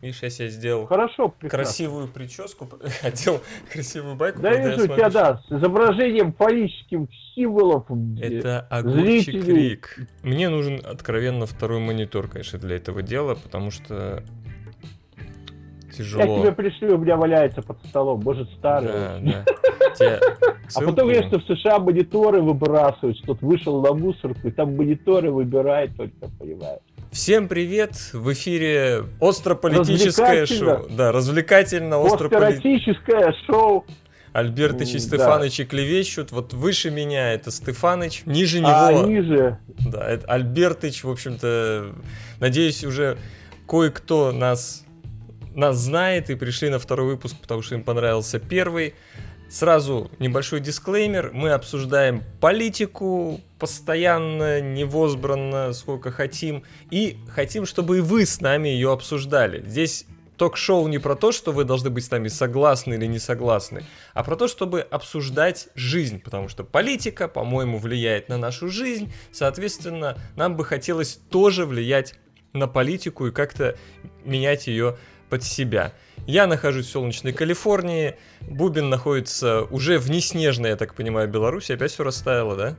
Видишь, я себе сделал Хорошо, прекрасно. красивую прическу, одел красивую байку. Да, я вижу смотрю, тебя, да, с изображением фаллических символов. Это огурчик зрители- Рик. Мне нужен откровенно второй монитор, конечно, для этого дела, потому что Я тяжело. тебе пришлю, у меня валяется под столом, может, старый. Да, да. А потом что в США мониторы выбрасывают, что тут вышел на мусорку, и там мониторы выбирает только, понимаешь. Всем привет! В эфире острополитическое шоу. Да, развлекательно, острополитическое. Шоу. Альбертыч и М, Стефанычи клевещут. Вот выше меня это Стефаныч, ниже А него ниже Да, это Альбертыч, в общем-то, надеюсь, уже кое-кто нас, нас знает и пришли на второй выпуск, потому что им понравился первый. Сразу небольшой дисклеймер. Мы обсуждаем политику постоянно, невозбранно, сколько хотим. И хотим, чтобы и вы с нами ее обсуждали. Здесь ток-шоу не про то, что вы должны быть с нами согласны или не согласны, а про то, чтобы обсуждать жизнь, потому что политика, по-моему, влияет на нашу жизнь, соответственно, нам бы хотелось тоже влиять на политику и как-то менять ее под себя. Я нахожусь в солнечной Калифорнии, Бубин находится уже в неснежной, я так понимаю, Беларуси, опять все растаяло, да?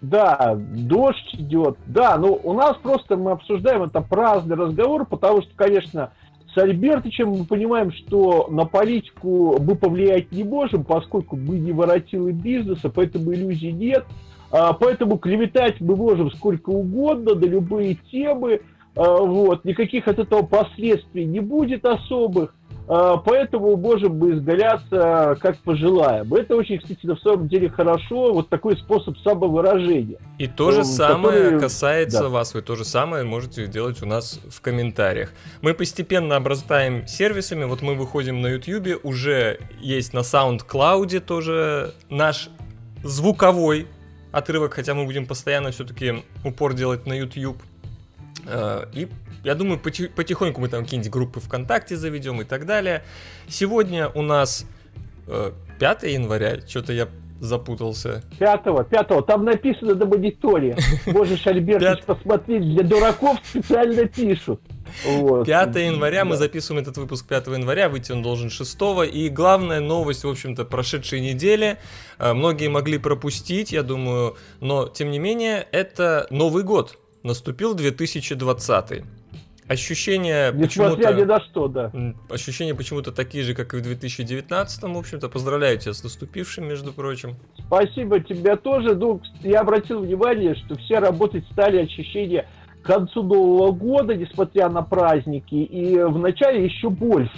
Да, дождь идет. Да, ну у нас просто мы обсуждаем это праздный разговор, потому что, конечно, с Альбертычем мы понимаем, что на политику мы повлиять не можем, поскольку мы не воротилы бизнеса, поэтому иллюзий нет. А, Поэтому клеветать мы можем сколько угодно на любые темы. А, Вот, никаких от этого последствий не будет особых. А, Поэтому можем мы изгаляться как пожелаем. Это очень, кстати, на самом деле хорошо. Вот такой способ самовыражения. И то же М, самое которые- касается да. вас. Вы то же самое можете сделать у нас в комментариях. Мы постепенно обрастаем сервисами. Вот мы выходим на YouTube, уже есть на SoundCloud тоже наш звуковой отрывок, хотя мы будем постоянно все-таки упор делать на YouTube. Э, И я думаю, поти- потихоньку мы там какие-нибудь группы ВКонтакте заведем и так далее. Сегодня у нас э, 5 января, что-то я запутался. Пятого, пятого, там написано на мониторе. Можешь, Альбертович, посмотреть, для дураков специально пишут. Вот. 5 января, мы записываем этот выпуск 5 января, выйти он должен 6. И главная новость, в общем-то, прошедшей недели, э, многие могли пропустить, я думаю, но тем не менее, это Новый год, наступил 2020. Ощущения ни почему-то... на что, да. Ощущения почему-то такие же, как и в 2019, в общем-то. Поздравляю тебя с наступившим, между прочим. Спасибо тебе тоже. Ну, я обратил внимание, что все работать стали ощущения к концу Нового года, несмотря на праздники, и в начале еще больше.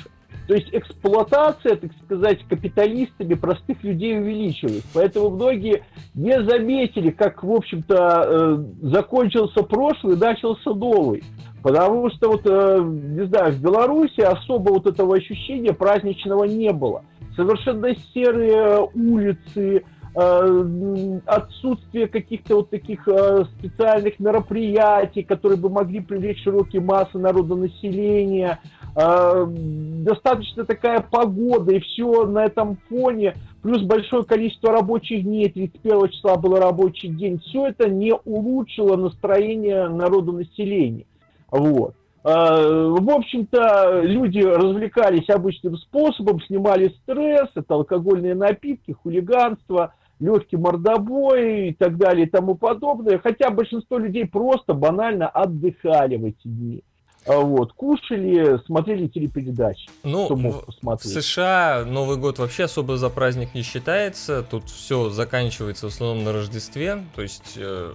То есть эксплуатация, так сказать, капиталистами простых людей увеличилась. Поэтому многие не заметили, как, в общем-то, э, закончился прошлый, начался новый. Потому что, вот, э, не знаю, в Беларуси особо вот этого ощущения праздничного не было. Совершенно серые улицы, э, м, отсутствие каких-то вот таких э, специальных мероприятий, которые бы могли привлечь широкие массы народонаселения, э, достаточно такая погода, и все на этом фоне, плюс большое количество рабочих дней, 31 числа был рабочий день, все это не улучшило настроение народонаселения. Вот. Э, В общем-то, люди развлекались обычным способом, снимали стресс, это алкогольные напитки, хулиганство, легкий мордобой и так далее и тому подобное. Хотя большинство людей просто банально отдыхали в эти дни. А Вот, кушали, смотрели телепередачи, Ну, кто в-. США Новый год вообще особо за праздник не считается. Тут все заканчивается в основном на Рождестве. То есть э,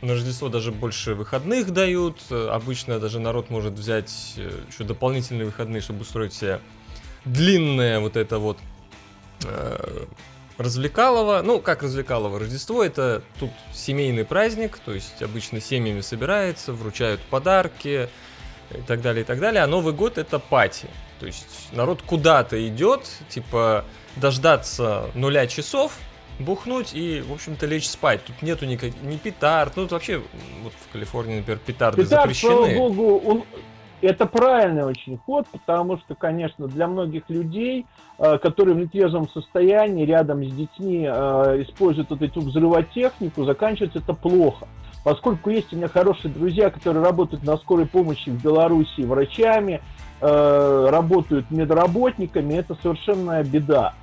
на Рождество даже больше выходных дают. Обычно даже народ может взять э, еще дополнительные выходные, чтобы устроить себе длинное вот это вот э, развлекалово. Ну, как развлекалово? Рождество это тут семейный праздник, то есть обычно семьями собираются, вручают подарки и так далее, и так далее. А Новый год это пати. То есть народ куда-то идет, типа дождаться нуля часов, бухнуть и, в общем-то, лечь спать. Тут нету никак... ни петард. Ну, тут вообще, вот в Калифорнии, например, петарды Петард, слава запрещены. богу, он... это правильный очень ход, потому что, конечно, для многих людей, э, которые в нетрезвом состоянии рядом с детьми э, используют вот эту взрывотехнику, заканчивается это плохо. Поскольку есть у меня хорошие друзья, которые работают на скорой помощи в Беларуси врачами, э, работают медработниками, это совершенная беда.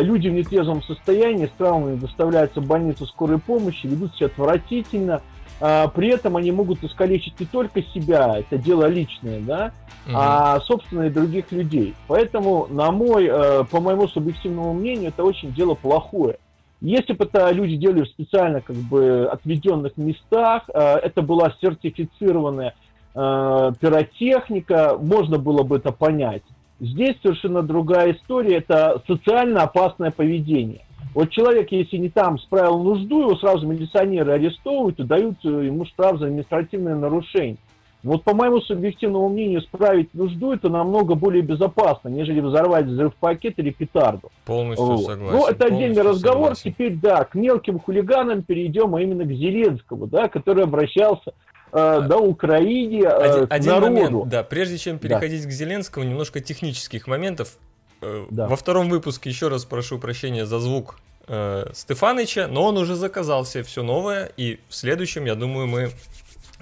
Люди в нетрезвом состоянии с травмами доставляются в больницу скорой помощи, ведут себя отвратительно, э, при этом они могут искалечить не только себя, это дело личное, да, угу. а собственно и других людей. Поэтому, на мой, э, по моему субъективному мнению, это очень дело плохое. Если бы это люди делали в специально как бы отведенных местах, это была сертифицированная пиротехника, можно было бы это понять. Здесь совершенно другая история, это социально опасное поведение. Вот человек, если не там справил нужду, его сразу милиционеры арестовывают и дают э, ему штраф за административное нарушение. Вот по моему субъективному мнению, справить нужду это намного более безопасно, нежели взорвать взрыв-пакет или петарду. Полностью вот. согласен. Ну, это отдельный разговор. Согласен. Теперь, да, к мелким хулиганам перейдем, а именно к Зеленскому, да, который обращался э, да, Украине, э, один, к один народу. момент, да, прежде чем переходить да. к Зеленскому, немножко технических моментов. Э, да. Во втором выпуске еще раз прошу прощения за звук э, Стефаныча, но он уже заказал себе все новое, и в следующем, я думаю, мы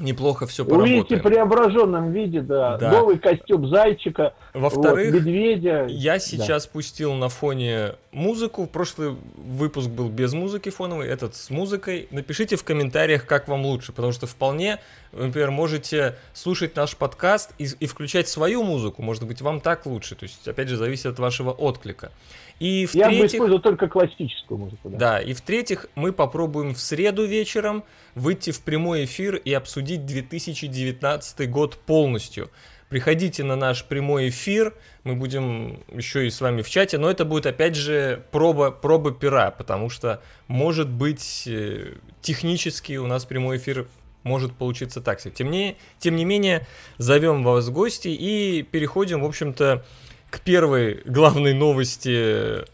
неплохо все поработаем. Увидите в преображенном виде, да. да. Новый костюм зайчика, Во-вторых, вот, медведя. Я сейчас да. пустил на фоне музыку. Прошлый выпуск был без музыки фоновой, этот с музыкой. Напишите в комментариях, как вам лучше, потому что вполне, вы, например, можете слушать наш подкаст и, и включать свою музыку. Может быть, вам так лучше. То есть, опять же, зависит от вашего отклика. И в Я бы использовал только классическую музыку. Да. да, и в-третьих, мы попробуем в среду вечером выйти в прямой эфир и обсудить 2019 год полностью. Приходите на наш прямой эфир, мы будем еще и с вами в чате, но это будет опять же проба, проба пера, потому что может быть э, технически у нас прямой эфир может получиться так себе. Тем не, тем не менее, зовем вас в гости и переходим, в общем-то, к первой главной новости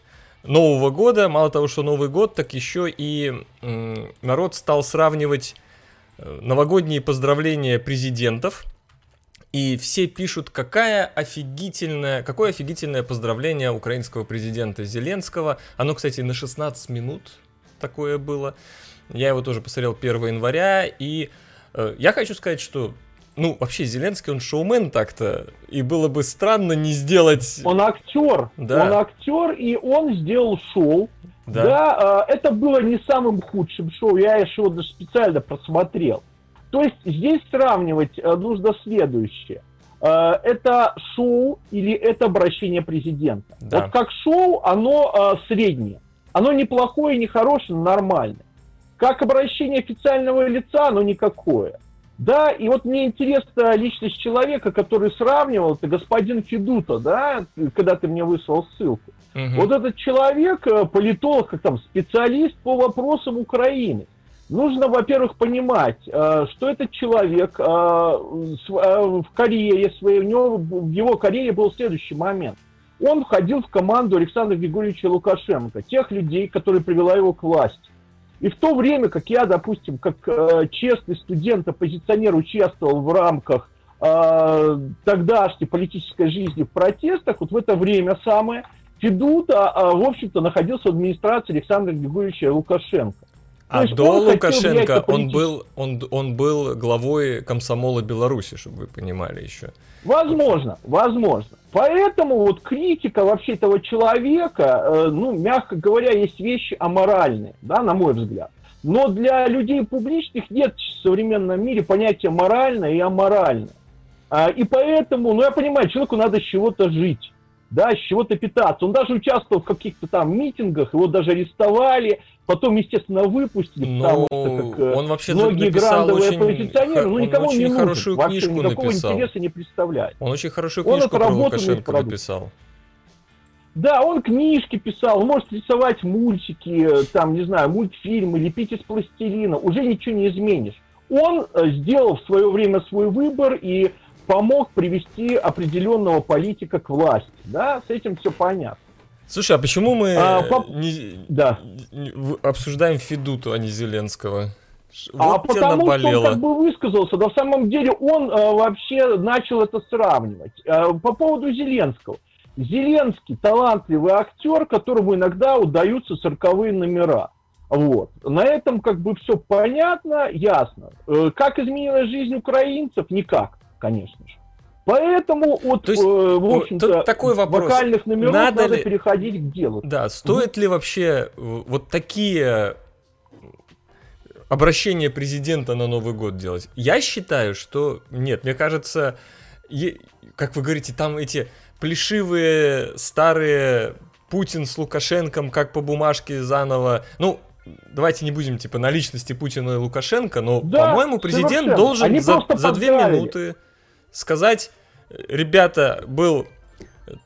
Нового года. Мало того, что Новый год, так еще и народ стал сравнивать э, новогодние поздравления президентов. И все пишут, какая офигительная, какое офигительное поздравление украинского президента Зеленского. Оно, кстати, на 16 минут такое было. Я его тоже посмотрел 1 января. И э, я хочу сказать, что ну, вообще, Зеленский, он шоумен так-то, и было бы странно не сделать... Он актер, да. он актер, и он сделал шоу. Да, да э, это было не самым худшим шоу, я его даже специально просмотрел. То есть здесь сравнивать э, нужно следующее. Э, это шоу или это обращение президента. Да. Вот как шоу, оно среднее. Оно неплохое, не хорошее, но нормальное. Как обращение официального лица, оно никакое. Да, и вот мне интересна личность человека, который сравнивал, это господин Федута, да, когда ты мне выслал ссылку. Угу. Вот этот человек, э, политолог, как там, специалист по вопросам Украины. Нужно, во-первых, понимать, э, что этот человек э, в карьере своей, у него, в его карьере был следующий момент. Он входил в команду Александра Григорьевича Лукашенко, тех людей, которые привела его к власти. И в то время, как я, допустим, как э, честный студент-оппозиционер участвовал в рамках э, тогдашней политической жизни в протестах, вот в это время самое, Федута, э, в общем-то, находился в администрации Александра Григорьевича Лукашенко. А до Лукашенко он был, он, он был главой комсомола Беларуси, чтобы вы понимали еще. Возможно, возможно. Поэтому вот критика вообще этого человека, э, ну, мягко говоря, есть вещи аморальные, да, на мой взгляд. Но для людей публичных нет в современном мире понятия моральное и аморальное. А, и поэтому, ну, я понимаю, человеку надо с чего-то жить да, с чего-то питаться. Он даже участвовал в каких-то там митингах, его даже арестовали, потом, естественно, выпустили, но потому что как, э, он вообще многие грандовые очень, оппозиционеры, ну, никому не хорошую нужен, книжку вообще никакого написал. интереса не представляет. Он очень хорошую книжку он про Лукашенко написал. Да, он книжки писал, он может рисовать мультики, там, не знаю, мультфильмы, лепить из пластилина, уже ничего не изменишь. Он э, сделал в свое время свой выбор, и помог привести определенного политика к власти. Да, с этим все понятно. Слушай, а почему мы а, по... не, да. не, обсуждаем Федуту, а не Зеленского? Вот а потому наболело. что он как бы высказался, в самом деле он э, вообще начал это сравнивать. Э, по поводу Зеленского. Зеленский талантливый актер, которому иногда удаются цирковые номера. Вот. На этом как бы все понятно, ясно. Э, как изменилась жизнь украинцев? Никак конечно же. Поэтому от, То есть, э, в общем-то, такой вопрос. вокальных номеров надо, надо ли... переходить к делу. Да, стоит mm-hmm. ли вообще вот такие обращения президента на Новый год делать? Я считаю, что нет. Мне кажется, как вы говорите, там эти плешивые старые Путин с Лукашенком как по бумажке заново. Ну, давайте не будем типа на личности Путина и Лукашенко, но, да, по-моему, президент должен за, за две минуты сказать, ребята, был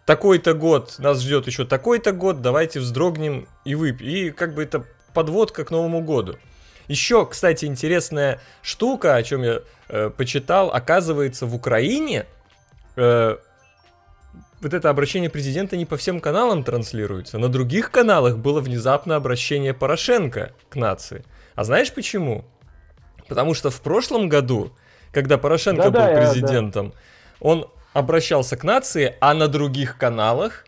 такой-то год, нас ждет еще такой-то год, давайте вздрогнем и выпьем. И как бы это подводка к Новому году. Еще, кстати, интересная штука, о чем я э, почитал, оказывается, в Украине э, вот это обращение президента не по всем каналам транслируется. На других каналах было внезапно обращение Порошенко к нации. А знаешь почему? Потому что в прошлом году, когда Порошенко да, был да, президентом, да. он обращался к нации, а на других каналах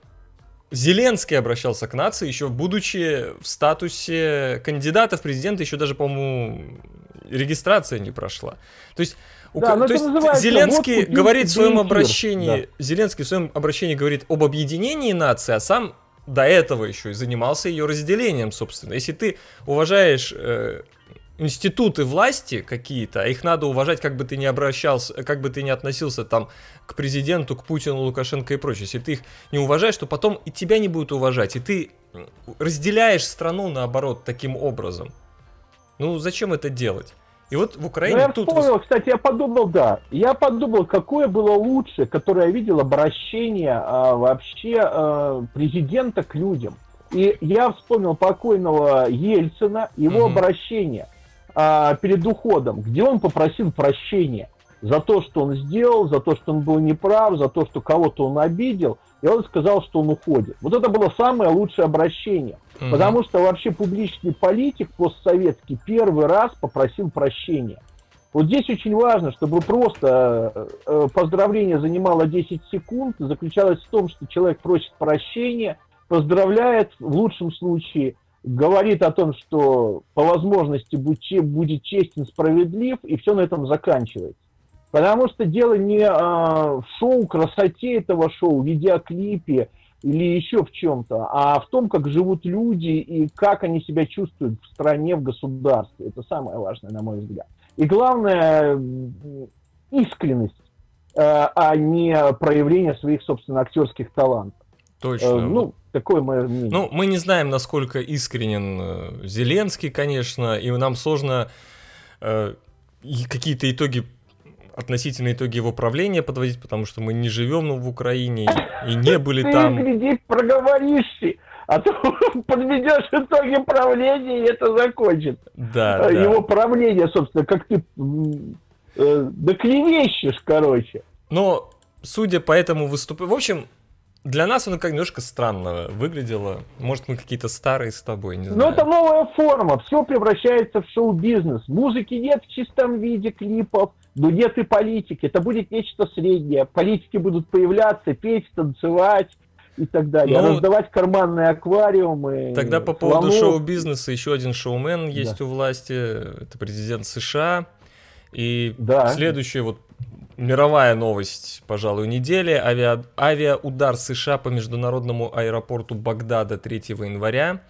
Зеленский обращался к нации, еще будучи в статусе кандидата в президенты, еще даже, по-моему, регистрация не прошла. То есть да, то есть Зеленский говорит в своем обращении, да. Зеленский в своем обращении говорит об объединении нации, а сам до этого еще и занимался ее разделением, собственно. Если ты уважаешь э, институты власти какие-то, а их надо уважать, как бы ты ни обращался, как бы ты ни относился там к президенту, к Путину, Лукашенко и прочее. Если ты их не уважаешь, то потом и тебя не будут уважать, и ты разделяешь страну наоборот таким образом. Ну зачем это делать? И вот в Украине ну, я тут... вспомнил, кстати, я подумал, да. Я подумал, какое было лучше, которое я видел обращение а, вообще а, президента к людям. И я вспомнил покойного Ельцина, его угу. обращение а, перед уходом, где он попросил прощения за то, что он сделал, за то, что он был неправ, за то, что кого-то он обидел, и он сказал, что он уходит. Вот это было самое лучшее обращение. Угу. Потому что вообще публичный политик постсоветский первый раз попросил прощения. Вот здесь очень важно, чтобы просто э, э поздравление занимало 10 секунд, заключалось в том, что человек просит прощения, поздравляет в лучшем случае, говорит о том, что по возможности будет честен, справедлив, и все на этом заканчивается. Потому что дело не а, в шоу, красоте этого шоу, видеоклипе, или еще в чем-то, а в том, как живут люди и как они себя чувствуют в стране, в государстве. Это самое важное, на мой взгляд. И главное, искренность, э, а не проявление своих, собственно, актерских талантов. Точно. Э, ну, такое мое мнение. Ну, мы не знаем, насколько искренен э, Зеленский, конечно, и нам сложно какие-то итоги относительно итоги его правления подводить, потому что мы не живем ну, в Украине и не были ты, там. Ты гляди, проговоришься, а то подведешь итоги правления, и это закончит. Да, Его да. правление, собственно, как ты э, доклевещешь, короче. Но, судя по этому выступлению... В общем, для нас оно как немножко странно выглядело. Может, мы какие-то старые с тобой, не знаю. Но это новая форма. Все превращается в шоу-бизнес. Музыки нет в чистом виде клипов, но нет и политики. Это будет нечто среднее. Политики будут появляться, петь, танцевать и так далее. Ну, Раздавать карманные аквариумы. Тогда по поводу шоу-бизнеса еще один шоумен есть да. у власти. Это президент США. И да. следующее вот Мировая новость, пожалуй, недели. Авиа... Авиаудар США по международному аэропорту Багдада 3 января.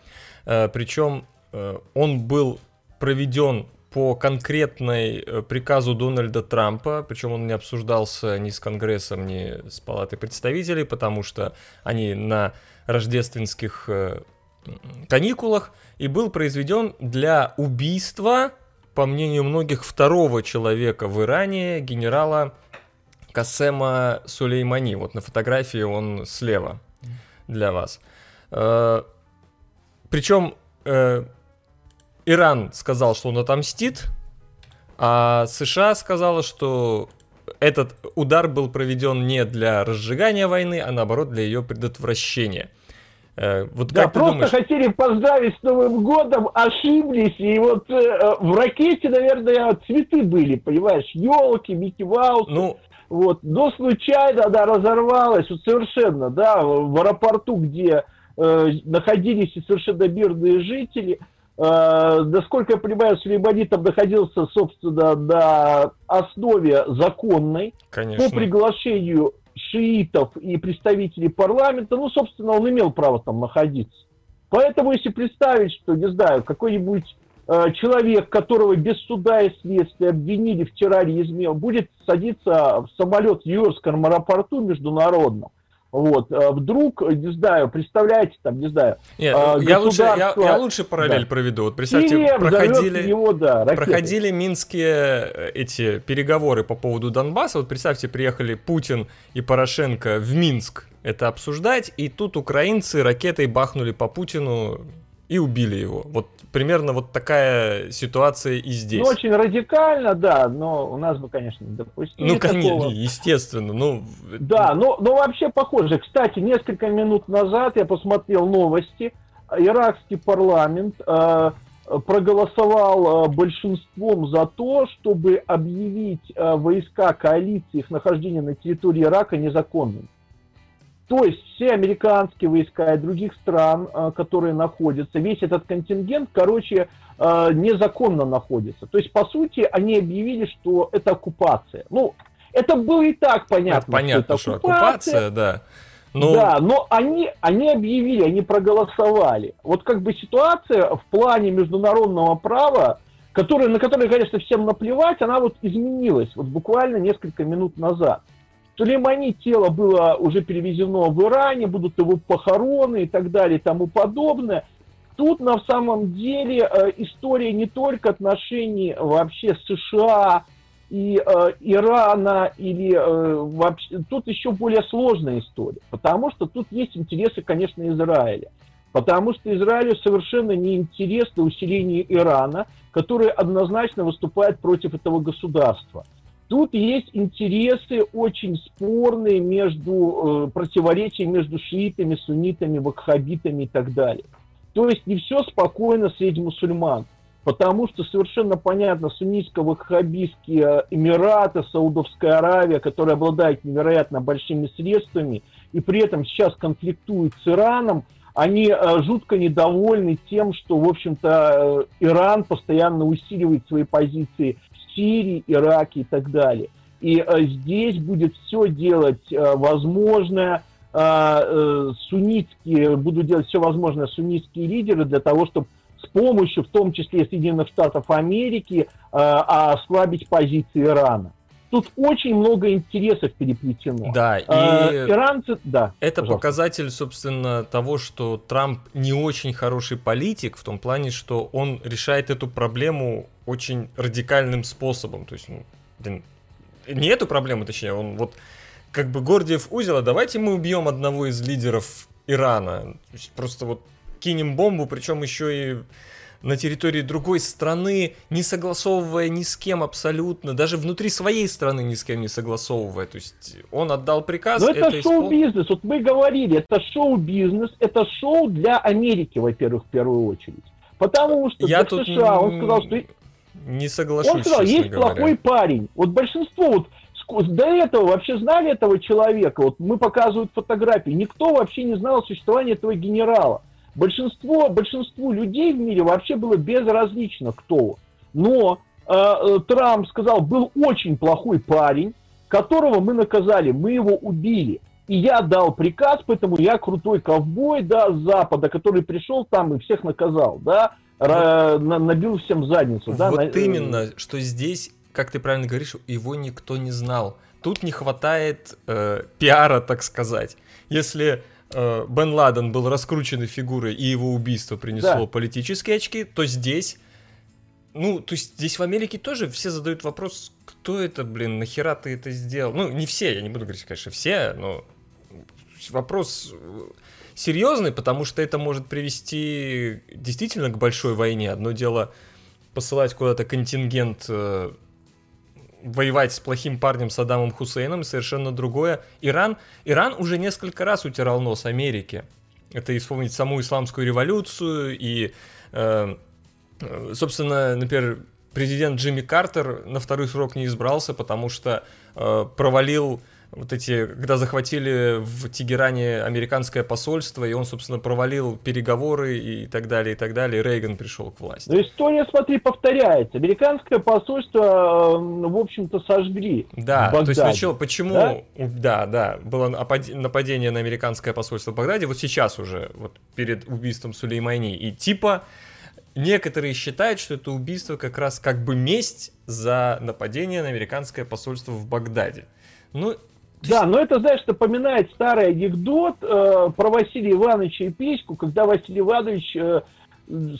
Э, причем э, он был проведен по конкретной э, приказу Дональда Трампа, причем он не обсуждался ни с Конгрессом, ни с Палатой представителей, потому что они на рождественских каникулах, и был произведен для убийства по мнению многих, второго человека в Иране, генерала Касема Сулеймани. Вот на фотографии он слева для вас. Э, Причем э, Иран сказал, что он отомстит, а США сказала, что этот удар был проведен не для разжигания войны, а наоборот для ее предотвращения. Э, вот да, как просто думаешь... хотели поздравить с Новым годом, ошиблись, и вот э, в ракете, наверное, цветы были, понимаешь, елки, Микки Маус. Ну, вот, но случайно, да, разорвалась, вот совершенно, да, в аэропорту, где э, находились и совершенно мирные жители, Э, насколько я понимаю, Сулеймани там находился, собственно, на основе законной. Конечно. По приглашению шиитов и представителей парламента, ну, собственно, он имел право там находиться. Поэтому, если представить, что, не знаю, какой-нибудь э, человек, которого без суда и следствия обвинили в терроризме, будет садиться в самолет в Нью-Йоркском аэропорту международном, вот, э, вдруг, не знаю, представляете, там, не знаю, Нет, э, я, лучше, я, я лучше параллель да. проведу. Вот представьте, Или проходили, его, да, проходили минские э, эти переговоры по поводу Донбасса. Вот представьте, приехали Путин и Порошенко в Минск это обсуждать, и тут украинцы ракетой бахнули по Путину и убили его. Вот примерно вот такая ситуация и здесь. Ну, очень радикально, да, но у нас бы, конечно, не допустили Ну, конечно, естественно, ну... Да, но, но вообще похоже. Кстати, несколько минут назад я посмотрел новости. Иракский парламент э, проголосовал э, большинством за то, чтобы объявить э, войска коалиции, их нахождение на территории Ирака незаконным. То есть все американские войска и других стран, э, которые находятся, весь этот контингент, короче, э, незаконно находится. То есть, по сути, они объявили, что это оккупация. Ну, это было и так понятно. Это понятно, что, это оккупация, что оккупация, да. Но... Да, но они, они объявили, они проголосовали. Вот как бы ситуация в плане международного права, которая, на которой, конечно, всем наплевать, она вот изменилась вот буквально несколько минут назад. Сулеймани тело было уже перевезено в Иране, будут его похороны и так далее и тому подобное. Тут на самом деле э, история не только отношений вообще США и э, Ирана или э, вообще тут еще более сложная история, потому что тут есть интересы, конечно, Израиля, потому что Израилю совершенно не интересно усиление Ирана, который однозначно выступает против этого государства. Тут есть интересы очень спорные между, э, противоречия между шиитами, суннитами, вакхабитами и так далее. То есть не все спокойно среди мусульман, потому что совершенно понятно, суннитско-ваххабистские Эмираты, Саудовская Аравия, которые обладают невероятно большими средствами и при этом сейчас конфликтуют с Ираном, они э, жутко недовольны тем, что, в общем-то, э, Иран постоянно усиливает свои позиции Сирии, Ираке и так далее. И э, здесь будет все делать э, возможное, э, суннитские, будут делать все возможное суннитские лидеры для того, чтобы с помощью, в том числе Соединенных Штатов Америки, ослабить позиции Ирана. Тут очень много интересов переплетено. Да, и э, иранцы, да. Это пожалуйста. показатель, собственно, того, что Трамп не очень хороший политик в том плане, что он решает эту проблему очень радикальным способом. То есть, ну, блин, не эту проблему, точнее, он вот как бы Гордиев узел, а давайте мы убьем одного из лидеров Ирана. То есть просто вот кинем бомбу, причем еще и на территории другой страны, не согласовывая ни с кем абсолютно, даже внутри своей страны ни с кем не согласовывая. То есть он отдал приказ. Но это, это шоу-бизнес. Вот мы говорили, это шоу-бизнес, это шоу для Америки, во-первых, в первую очередь. Потому что Я для США он сказал, что не соглашусь. Он сказал, есть говоря. плохой парень. Вот большинство вот до этого вообще знали этого человека. Вот мы показывают фотографии. Никто вообще не знал о существовании этого генерала. Большинство, большинству людей в мире вообще было безразлично, кто. Но э, э, Трамп сказал, был очень плохой парень, которого мы наказали, мы его убили. И я дал приказ, поэтому я крутой ковбой, да, с Запада, который пришел там и всех наказал, да, набил всем задницу. Вот да, на... именно, что здесь, как ты правильно говоришь, его никто не знал. Тут не хватает э, пиара, так сказать. Если э, Бен Ладен был раскрученной фигурой и его убийство принесло да. политические очки, то здесь, ну, то есть здесь в Америке тоже все задают вопрос, кто это, блин, нахера ты это сделал? Ну, не все, я не буду говорить, конечно, все, но вопрос серьезный, потому что это может привести действительно к большой войне. Одно дело посылать куда-то контингент э, воевать с плохим парнем Саддамом Хусейном, совершенно другое. Иран, Иран уже несколько раз утирал нос Америке. Это и вспомнить саму исламскую революцию, и, э, собственно, например, президент Джимми Картер на второй срок не избрался, потому что э, провалил вот эти, когда захватили в Тегеране американское посольство, и он, собственно, провалил переговоры и так далее, и так далее, Рейган пришел к власти. Но история, смотри, повторяется. Американское посольство, в общем-то, сожгли. Да, то есть почему, почему да? да, да, было нападение на американское посольство в Багдаде, вот сейчас уже, вот перед убийством Сулеймани, и типа некоторые считают, что это убийство как раз как бы месть за нападение на американское посольство в Багдаде. Ну, да, но это, знаешь, напоминает старый анекдот э, про Василия Ивановича и Петьку, когда Василий Иванович э,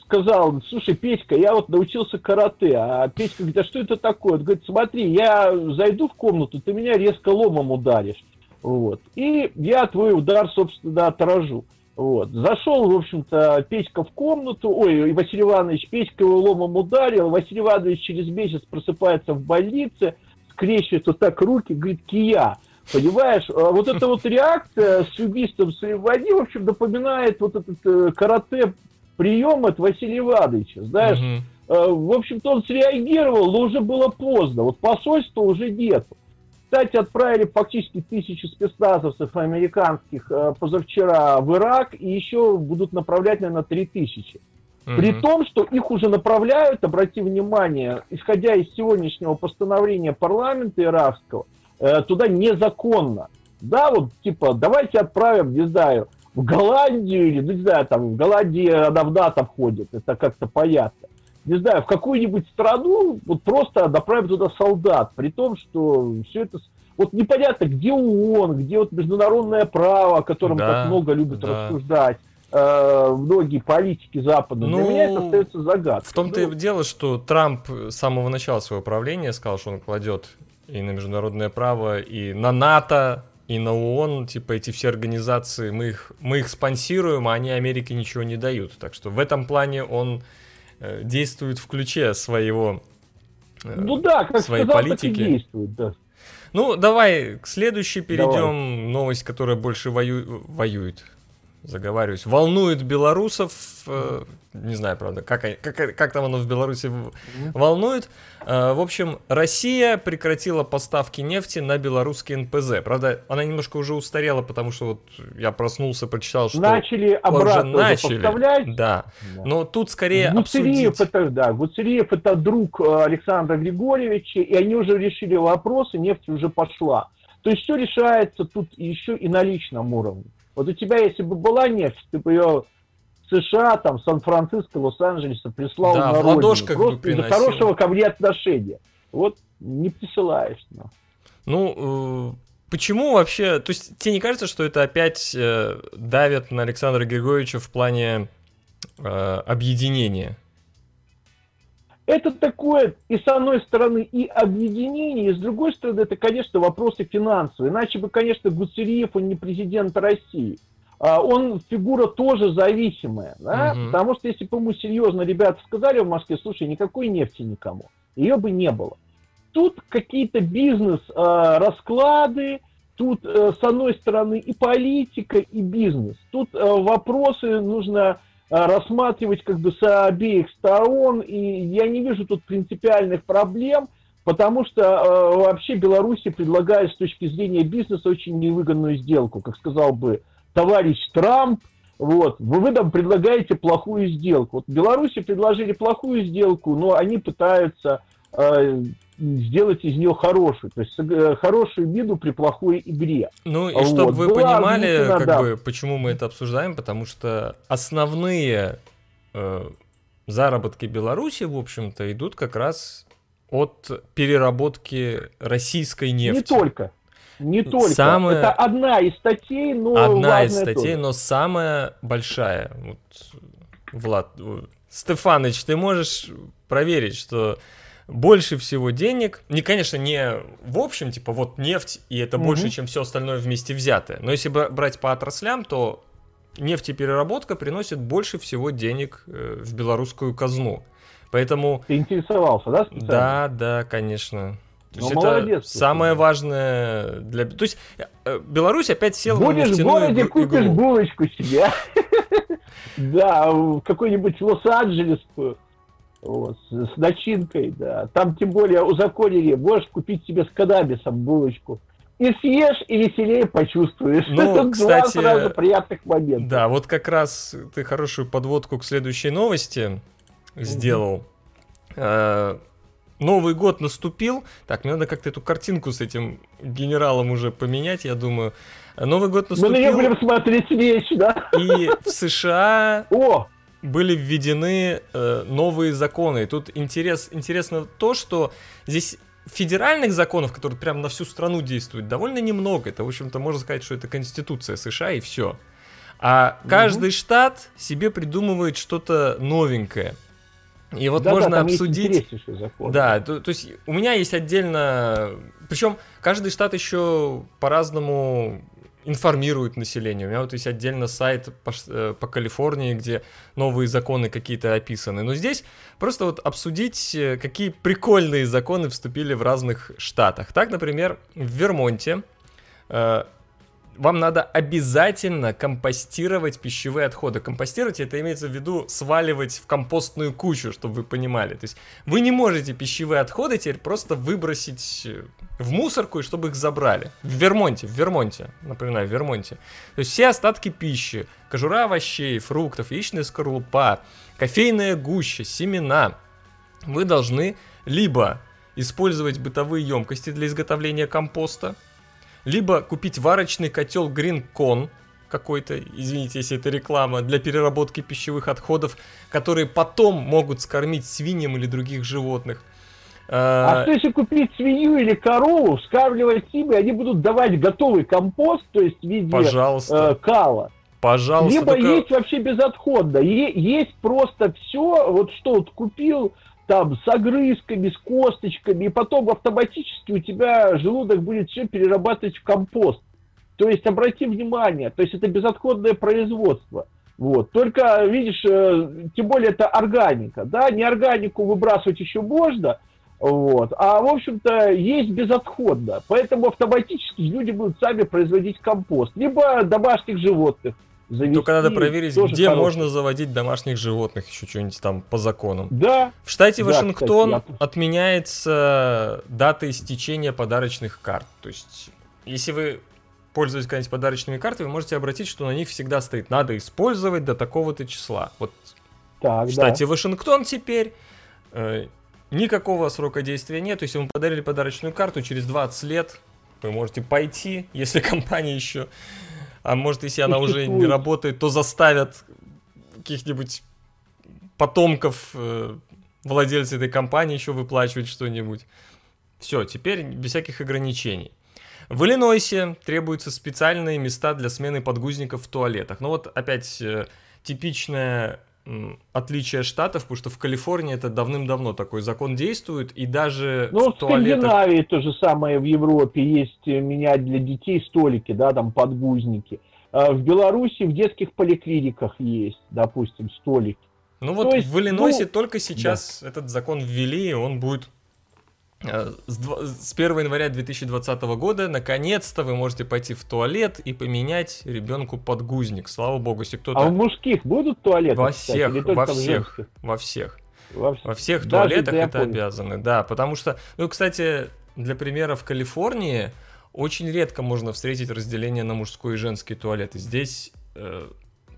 сказал, слушай, Петька, я вот научился карате, а Петька говорит, а что это такое? Он говорит, смотри, я зайду в комнату, ты меня резко ломом ударишь, вот, и я твой удар, собственно, отражу. Вот. Зашел, в общем-то, Петька в комнату, ой, Василий Иванович, Петька его ломом ударил, Василий Иванович через месяц просыпается в больнице, скрещивает вот так руки, говорит, кия. Понимаешь, а вот эта вот реакция с убийством Сулеймани, в общем, напоминает вот этот э, карате прием от Василия Ивановича. Знаешь, угу. э, в общем-то, он среагировал, но уже было поздно. Вот посольства уже нет. Кстати, отправили фактически тысячу спецназовцев американских э, позавчера в Ирак, и еще будут направлять, наверное, три тысячи. Угу. При том, что их уже направляют, обрати внимание, исходя из сегодняшнего постановления парламента иракского, Э, туда незаконно. Да, вот типа, давайте отправим, не знаю, в Голландию или, ну, не знаю, там, в Голландии она в НАТО входит, это как-то понятно. Не знаю, в какую-нибудь страну вот просто направим туда солдат, при том, что все это... Вот непонятно, где ООН, где вот международное право, о котором да, так много любят да. рассуждать э, многие политики Запада. Ну, Для меня это остается загадкой. В том-то ну, и дело, что Трамп с самого начала своего правления сказал, что он кладет и на международное право, и на НАТО, и на ООН, типа эти все организации, мы их, мы их спонсируем, а они Америке ничего не дают. Так что в этом плане он э, действует в ключе своего э, ну да, как своей сказал, политики. Так и действует, да. Ну, давай к следующей перейдем. Давай. Новость, которая больше вою... воюет заговариваюсь, волнует белорусов, э, не знаю, правда, как, как, как там оно в Беларуси волнует. Э, в общем, Россия прекратила поставки нефти на белорусский НПЗ. Правда, она немножко уже устарела, потому что вот я проснулся, прочитал, что начали обратно уже начали, поставлять. Да. да. Но тут скорее Гуцериев обсудить... это, да, Гуцериев это друг э, Александра Григорьевича, и они уже решили вопросы, нефть уже пошла. То есть все решается тут еще и на личном уровне. Вот у тебя, если бы была нефть, ты бы ее в США, там, Сан-Франциско, Лос-Анджелеса прислал да, на в родину. Просто из-за хорошего ко мне отношения. Вот не присылаешь. Но. Ну, э, почему вообще... То есть тебе не кажется, что это опять э, давит на Александра Григорьевича в плане э, объединения? Это такое, и с одной стороны, и объединение, и с другой стороны, это, конечно, вопросы финансовые. Иначе бы, конечно, Гуцериев, он не президент России. А он фигура тоже зависимая, да? угу. потому что если бы ему серьезно ребята сказали в Москве, слушай, никакой нефти никому, ее бы не было. Тут какие-то бизнес-расклады, тут, э, с одной стороны, и политика, и бизнес. Тут э, вопросы нужно рассматривать как бы с обеих сторон, и я не вижу тут принципиальных проблем, потому что э, вообще Беларуси предлагает с точки зрения бизнеса очень невыгодную сделку, как сказал бы товарищ Трамп, вот, вы, вы там предлагаете плохую сделку. Вот Беларуси предложили плохую сделку, но они пытаются э, сделать из нее хорошую, то есть э, хорошую виду при плохой игре. Ну и вот. чтобы вы Была понимали, как да. бы, почему мы это обсуждаем, потому что основные э, заработки Беларуси, в общем-то, идут как раз от переработки российской нефти. Не только. Не только. Самая... Это одна из статей, но Одна из статей, тоже. но самая большая. Вот, Влад, Стефаныч, ты можешь проверить, что больше всего денег, не, конечно, не в общем, типа вот нефть, и это угу. больше, чем все остальное вместе взятое, но если брать по отраслям, то нефтепереработка приносит больше всего денег э, в белорусскую казну. Поэтому... Ты интересовался, да, специально? Да, да, конечно. То ну, есть молодец, это самое важное для... То есть э, Беларусь опять села Будешь на нефтяную в городе, игру. купишь булочку себе. Да, в какой-нибудь Лос-Анджелесскую. Вот, с, начинкой, да. Там тем более узаконили, можешь купить себе с канабисом булочку. и съешь, и веселее почувствуешь. Ну, Это кстати, два сразу приятных момента. Да, вот как раз ты хорошую подводку к следующей новости сделал. Э, Новый год наступил. Так, мне надо как-то эту картинку с этим генералом уже поменять, я думаю. Новый год Мы на нее наступил, будем смотреть вечно. и в США О, были введены э, новые законы. И тут интерес, интересно то, что здесь федеральных законов, которые прям на всю страну действуют, довольно немного. Это, в общем-то, можно сказать, что это Конституция США и все. А каждый штат себе придумывает что-то новенькое. И вот да, да, можно есть обсудить... Да, то, то есть у меня есть отдельно... Причем каждый штат еще по-разному информирует население. У меня вот есть отдельно сайт по, э, по Калифорнии, где новые законы какие-то описаны. Но здесь просто вот обсудить, э, какие прикольные законы вступили в разных штатах. Так, например, в Вермонте э, вам надо обязательно компостировать пищевые отходы. Компостировать это имеется в виду сваливать в компостную кучу, чтобы вы понимали. То есть вы не можете пищевые отходы теперь просто выбросить э, в мусорку и чтобы их забрали. В Вермонте, в Вермонте, напоминаю, в Вермонте. То есть все остатки пищи, кожура овощей, фруктов, яичная скорлупа, кофейная гуща, семена, вы должны либо использовать бытовые емкости для изготовления компоста, либо купить варочный котел Green Con какой-то, извините, если это реклама, для переработки пищевых отходов, которые потом могут скормить свиньям или других животных. А что если купить свинью или корову, вскармливать им, и они будут давать готовый компост, то есть в виде Пожалуйста, э, кала. пожалуйста. Либо только- есть вообще безотходно. Е- есть просто все, вот что вот купил, там, с огрызками, с косточками, и потом автоматически у тебя желудок будет все перерабатывать в компост. То есть, обрати внимание, то есть это безотходное производство. Вот. Только, видишь, э, тем более это органика, да, не органику выбрасывать еще можно, вот, а, в общем-то, есть безотходно, поэтому автоматически люди будут сами производить компост, либо домашних животных завести. Только надо проверить, где хороший. можно заводить домашних животных, еще что-нибудь там по законам. Да, В штате Да, Вашингтон кстати, я- отменяется дата истечения подарочных карт. То есть, если вы пользуетесь когда-нибудь подарочными картами, вы можете обратить, что на них всегда стоит «надо использовать до такого-то числа». Вот так, в да. штате Вашингтон теперь э, никакого срока действия нет. То есть, если вам подарили подарочную карту, через 20 лет вы можете пойти, если компания еще... А может, если она уже не работает, то заставят каких-нибудь потомков э, владельца этой компании еще выплачивать что-нибудь. Все, теперь без всяких ограничений. В Иллинойсе требуются специальные места для смены подгузников в туалетах. Ну вот опять э, типичное м, отличие штатов, потому что в Калифорнии это давным-давно такой закон действует, и даже Ну, в в туалетах... Скандинавии то же самое в Европе есть э, менять для детей столики, да, там подгузники. А В Беларуси в детских поликлиниках есть, допустим, столики. Ну вот То есть, в Иллинойсе ну, только сейчас этот закон ввели, и он будет с дв- с 1 января 2020 года наконец-то вы можете пойти в туалет и поменять ребенку подгузник. Слава богу, если кто-то А в мужских будут туалеты? во кстати, всех, только во всех, во всех, Во во всех туалетах это обязаны, да, потому что, ну, кстати, для примера в Калифорнии очень редко можно встретить разделение на мужской и женский туалет. И здесь э,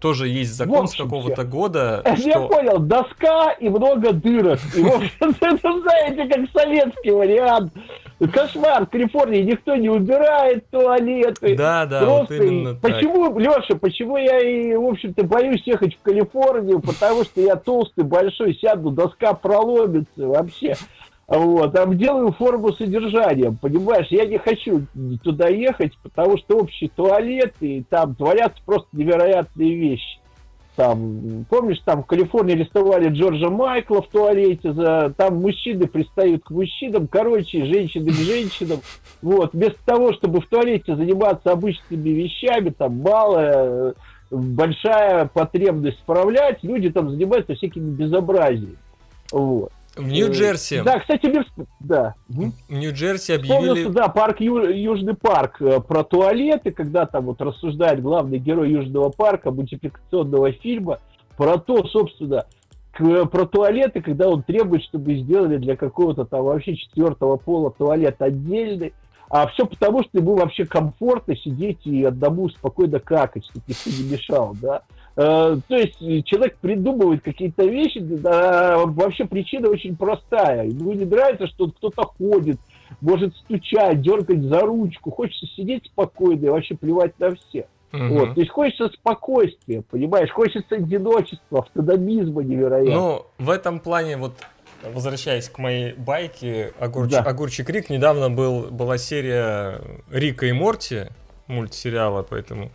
тоже есть закон с какого-то года, Я что понял, доска и много дырок. И, в общем, это, знаете, как советский вариант. Кошмар, в Калифорнии никто не убирает туалеты. Да, да, вот Просто именно и- так. Почему, Леша, почему я и, в общем-то, боюсь ехать в Калифорнию? Потому что я толстый, большой, сяду, доска проломится вообще. Вот, там делаю форму содержания, понимаешь? Я не хочу туда ехать, потому что общий туалет, и там творятся просто невероятные вещи. Там, помнишь, там в Калифорнии арестовали Джорджа Майкла в туалете, за, там мужчины пристают к мужчинам, короче, женщины к женщинам. Вот, вместо того, чтобы в туалете заниматься обычными вещами, там малая, большая потребность справлять, люди там занимаются всякими безобразиями. Вот. В Нью-Джерси, Да, кстати, всп- да. В Нью-Джерси Вспомнился, объявили... да, парк Ю- Южный парк э, про туалеты, когда там вот рассуждает главный герой Южного парка, мультипликационного фильма, про то, собственно, к- про туалеты, когда он требует, чтобы сделали для какого-то там вообще четвертого пола туалет отдельный, А все потому, что ему вообще комфортно сидеть и одному спокойно какать, чтобы никто не мешал, да. Э, то есть человек придумывает какие-то вещи, а вообще причина очень простая. Ему не нравится, что кто-то ходит, может стучать, дергать за ручку, хочется сидеть спокойно и вообще плевать на всех. Угу. Вот, то есть хочется спокойствия, понимаешь, хочется одиночества, автономизма невероятно. Ну, в этом плане вот возвращаясь к моей байке, Огурч... да. Огурчик Рик, недавно был, была серия Рика и Морти, мультсериала, поэтому...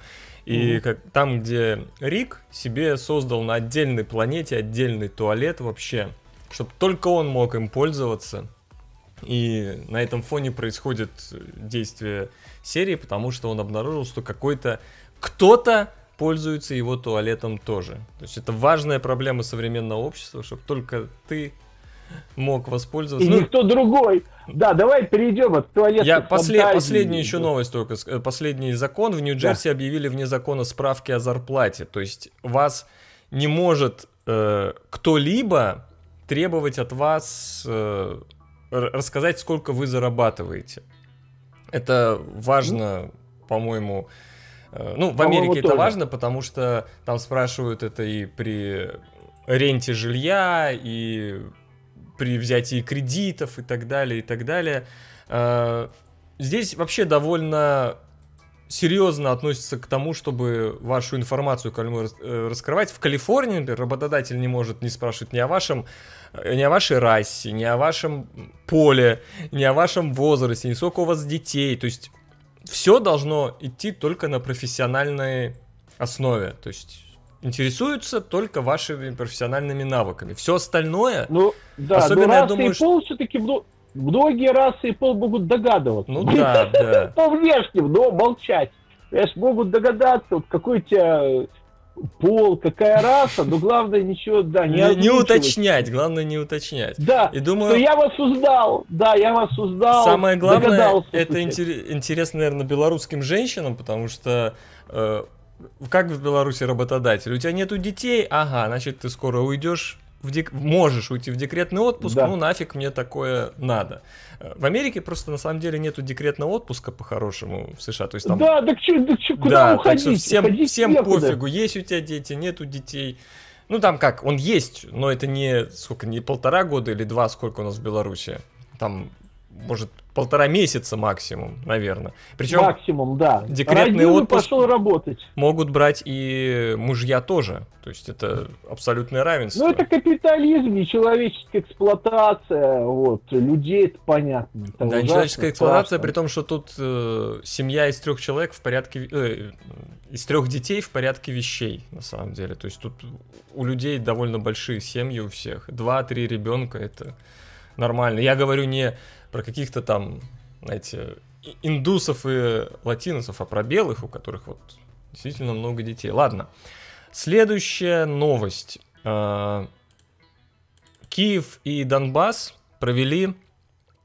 И mm как, там, где Рик себе создал на отдельной планете отдельный туалет вообще, чтобы только он мог им пользоваться. И на этом фоне происходит действие серии, потому что он обнаружил, что какой-то кто-то пользуется его туалетом тоже. То есть это важная проблема современного общества, чтобы только ты мог воспользоваться. И ну, никто другой. Да, давай перейдем от туалета Я послед, последнюю еще новость только. Последний закон. В Нью-Джерси да. объявили вне закона справки о зарплате. То есть вас не может э, кто-либо требовать от вас э, рассказать, сколько вы зарабатываете. Это важно, по-моему. Э, ну, в Америке это важно, потому что там спрашивают это и при ренте жилья, и при взятии кредитов и так далее, и так далее. А, здесь вообще довольно серьезно относится к тому, чтобы вашу информацию э, раскрывать. В Калифорнии, например, работодатель не может не спрашивать ни о вашем э, не о вашей расе, не о вашем поле, не о вашем возрасте, не сколько у вас детей. То есть все должно идти только на профессиональной основе. То есть интересуются только вашими профессиональными навыками. Все остальное, ну, да, особенно, но я думаю, и пол все-таки многие расы и пол могут догадываться. Ну да, да. По внешним, но молчать. Понимаешь, могут догадаться, вот какой у тебя пол, какая раса, но главное ничего, да, не Не, не уточнять, главное не уточнять. Да, и думаю, я вас узнал, да, я вас узнал. Самое главное, это интересно, наверное, белорусским женщинам, потому что э, как в Беларуси работодатель? У тебя нету детей? Ага, значит, ты скоро уйдешь в дек... можешь уйти в декретный отпуск, да. ну нафиг мне такое надо. В Америке просто на самом деле нету декретного отпуска по-хорошему в США. То есть там... Да, так что, так что куда да, уходить? Так что всем, всем пофигу, есть у тебя дети, нету детей. Ну там как, он есть, но это не сколько, не полтора года или два, сколько у нас в Беларуси. Там может, полтора месяца максимум, наверное. Причем максимум, да. Декретный Родил отпуск пошел работать. могут брать и мужья тоже. То есть это абсолютное равенство. Ну это капитализм, не человеческая эксплуатация. Вот людей это понятно. Это да, человеческая эксплуатация, страшно. при том, что тут э, семья из трех человек в порядке, э, из трех детей в порядке вещей на самом деле. То есть тут у людей довольно большие семьи у всех. Два-три ребенка это нормально. Я говорю не про каких-то там, знаете, индусов и латиносов, а про белых, у которых вот действительно много детей. Ладно. Следующая новость. А, Киев и Донбасс провели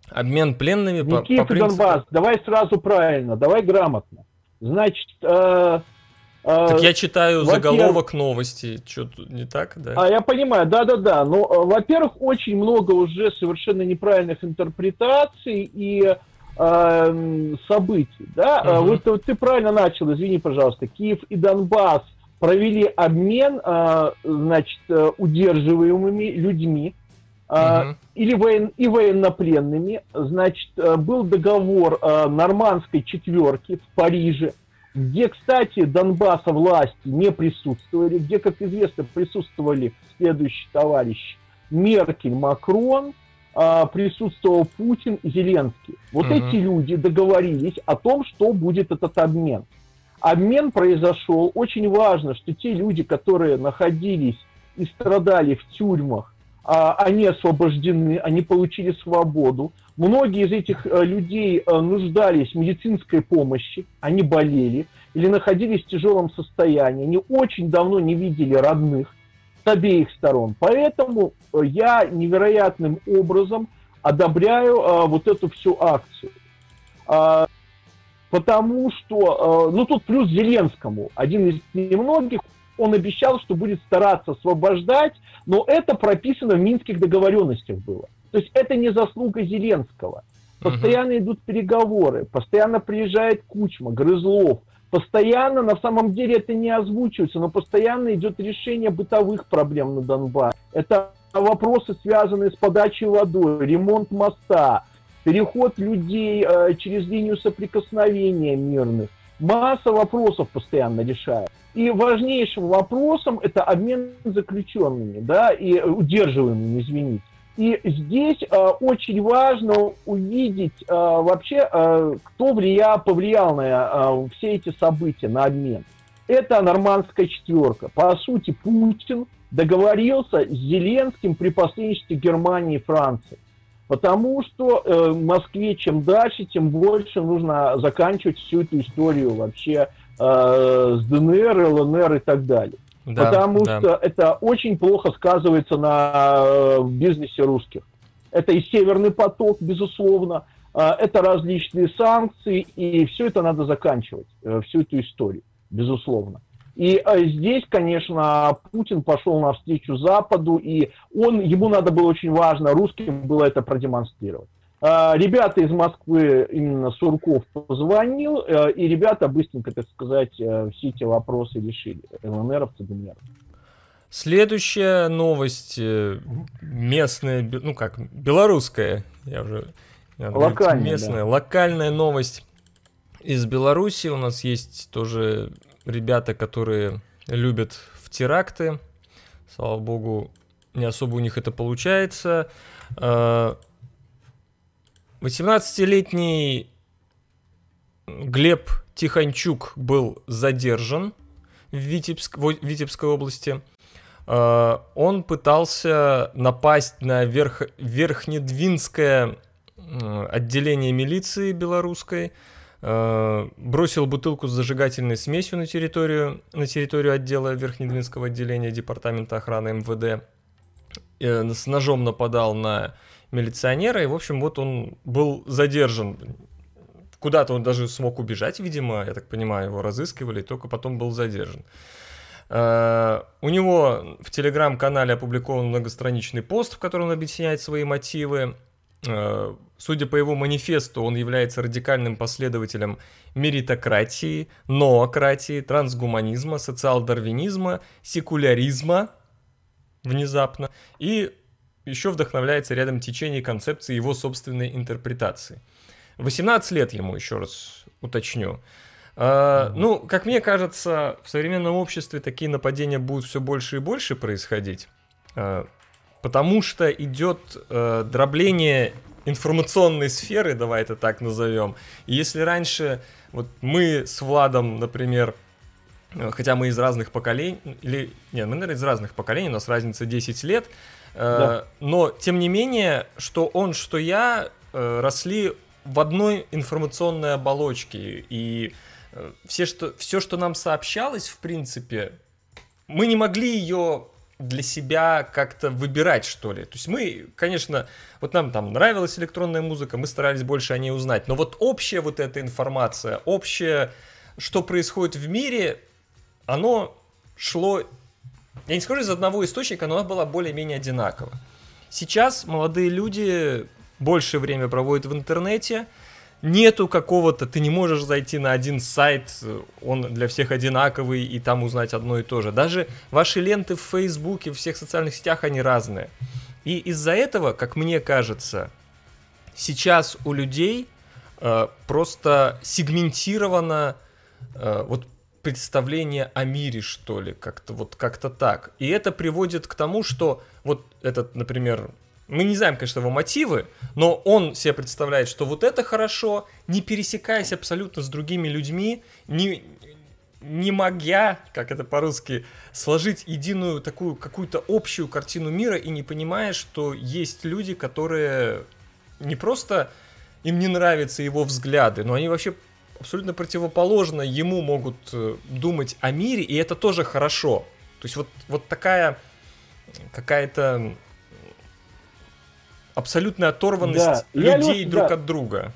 обмен пленными Не по, Киев по принципу... и Донбасс, давай сразу правильно, давай грамотно. Значит, э, так я читаю заголовок новости, что тут не так, да? А я понимаю, да-да-да. Но, э, во-первых, очень много уже совершенно неправильных интерпретаций и э, событий, да? Угу. Вот, вот ты правильно начал, извини, пожалуйста. Киев и Донбасс провели обмен, э, значит, э, удерживаемыми людьми, Uh-huh. или воен, и военнопленными. Значит, был договор нормандской четверки в Париже, где, кстати, Донбасса власти не присутствовали, где, как известно, присутствовали следующие товарищи Меркель, Макрон, а, присутствовал Путин и Зеленский. Вот угу. эти люди договорились о том, что будет этот обмен. Обмен произошел. Очень важно, что те люди, которые находились и страдали в тюрьмах, а, они освобождены, они получили свободу. Многие из этих э, людей э, нуждались в медицинской помощи, они болели или находились в тяжелом состоянии, они очень давно не видели родных с обеих сторон. Поэтому э, я невероятным образом одобряю вот эту всю акцию. А, потому что, ну тут плюс Зеленскому, один из немногих, он обещал, что будет стараться освобождать, но это прописано в Минских договоренностях было. То есть это не заслуга Зеленского. Постоянно угу. идут переговоры, постоянно приезжает Кучма, Грызлов, постоянно, на самом деле это не озвучивается, но постоянно идет решение бытовых проблем на Донбассе. Это вопросы, связанные с подачей водой, ремонт моста, переход людей э, через линию соприкосновения мирных. Масса вопросов постоянно решает. И важнейшим вопросом это обмен заключенными, да, и удерживаемыми, извините. И здесь э, очень важно увидеть э, вообще, э, кто влиял, повлиял на все эти события, на обмен. Это нормандская четверка. По сути, Путин договорился с Зеленским при посредничестве Германии и Франции. Потому что э, Москве чем дальше, тем больше нужно заканчивать всю эту историю вообще э, с ДНР, ЛНР и так далее. Да, Потому да. что это очень плохо сказывается на э, бизнесе русских. Это и Северный поток, безусловно, э, это различные санкции, и все это надо заканчивать, э, всю эту историю, безусловно. И здесь, конечно, Путин пошел навстречу Западу, и он, ему надо было очень важно, русским было это продемонстрировать. Э, ребята из Москвы, именно Сурков позвонил, э, и ребята быстренько, так сказать, все эти вопросы решили, ЛНРовцы, ДНР. Следующая новость местная, ну как, белорусская, я уже... Локальная, местная, да. локальная новость из Беларуси. У нас есть тоже ребята, которые любят в теракты. Слава богу, не особо у них это получается. 18-летний а, Глеб Тихончук был задержан в, Витебск, в Витебской области. А, он пытался напасть на верх, Верхнедвинское отделение милиции белорусской, Э, бросил бутылку с зажигательной смесью на территорию, на территорию отдела Верхнедвинского отделения Департамента охраны МВД, э, с ножом нападал на милиционера, и, в общем, вот он был задержан. Куда-то он даже смог убежать, видимо, я так понимаю, его разыскивали, и только потом был задержан. Uh, у него в телеграм-канале опубликован многостраничный пост, в котором он объясняет свои мотивы. Uh, Судя по его манифесту, он является радикальным последователем меритократии, ноократии, трансгуманизма, социал-дарвинизма, секуляризма внезапно и еще вдохновляется рядом течений концепции его собственной интерпретации. 18 лет ему, еще раз уточню. Uh, ну, как мне кажется, в современном обществе такие нападения будут все больше и больше происходить, uh, потому что идет uh, дробление информационной сферы, давай это так назовем. И если раньше вот мы с Владом, например, э, хотя мы из разных поколений, или, нет, мы, наверное, из разных поколений, у нас разница 10 лет, э, да. но, тем не менее, что он, что я э, росли в одной информационной оболочке, и все, что, все, что нам сообщалось, в принципе, мы не могли ее для себя как-то выбирать, что ли. То есть мы, конечно, вот нам там нравилась электронная музыка, мы старались больше о ней узнать, но вот общая вот эта информация, общее, что происходит в мире, оно шло, я не скажу из одного источника, но оно было более-менее одинаково. Сейчас молодые люди больше время проводят в интернете, нету какого-то, ты не можешь зайти на один сайт, он для всех одинаковый, и там узнать одно и то же. Даже ваши ленты в Фейсбуке, в всех социальных сетях, они разные. И из-за этого, как мне кажется, сейчас у людей э, просто сегментировано э, вот представление о мире, что ли, как-то вот как-то так. И это приводит к тому, что вот этот, например, мы не знаем, конечно, его мотивы, но он себе представляет, что вот это хорошо, не пересекаясь абсолютно с другими людьми, не, не могя, как это по-русски, сложить единую такую какую-то общую картину мира и не понимая, что есть люди, которые не просто им не нравятся его взгляды, но они вообще абсолютно противоположно ему могут э, думать о мире, и это тоже хорошо. То есть вот, вот такая какая-то абсолютная оторванность да. людей я, друг да. от друга.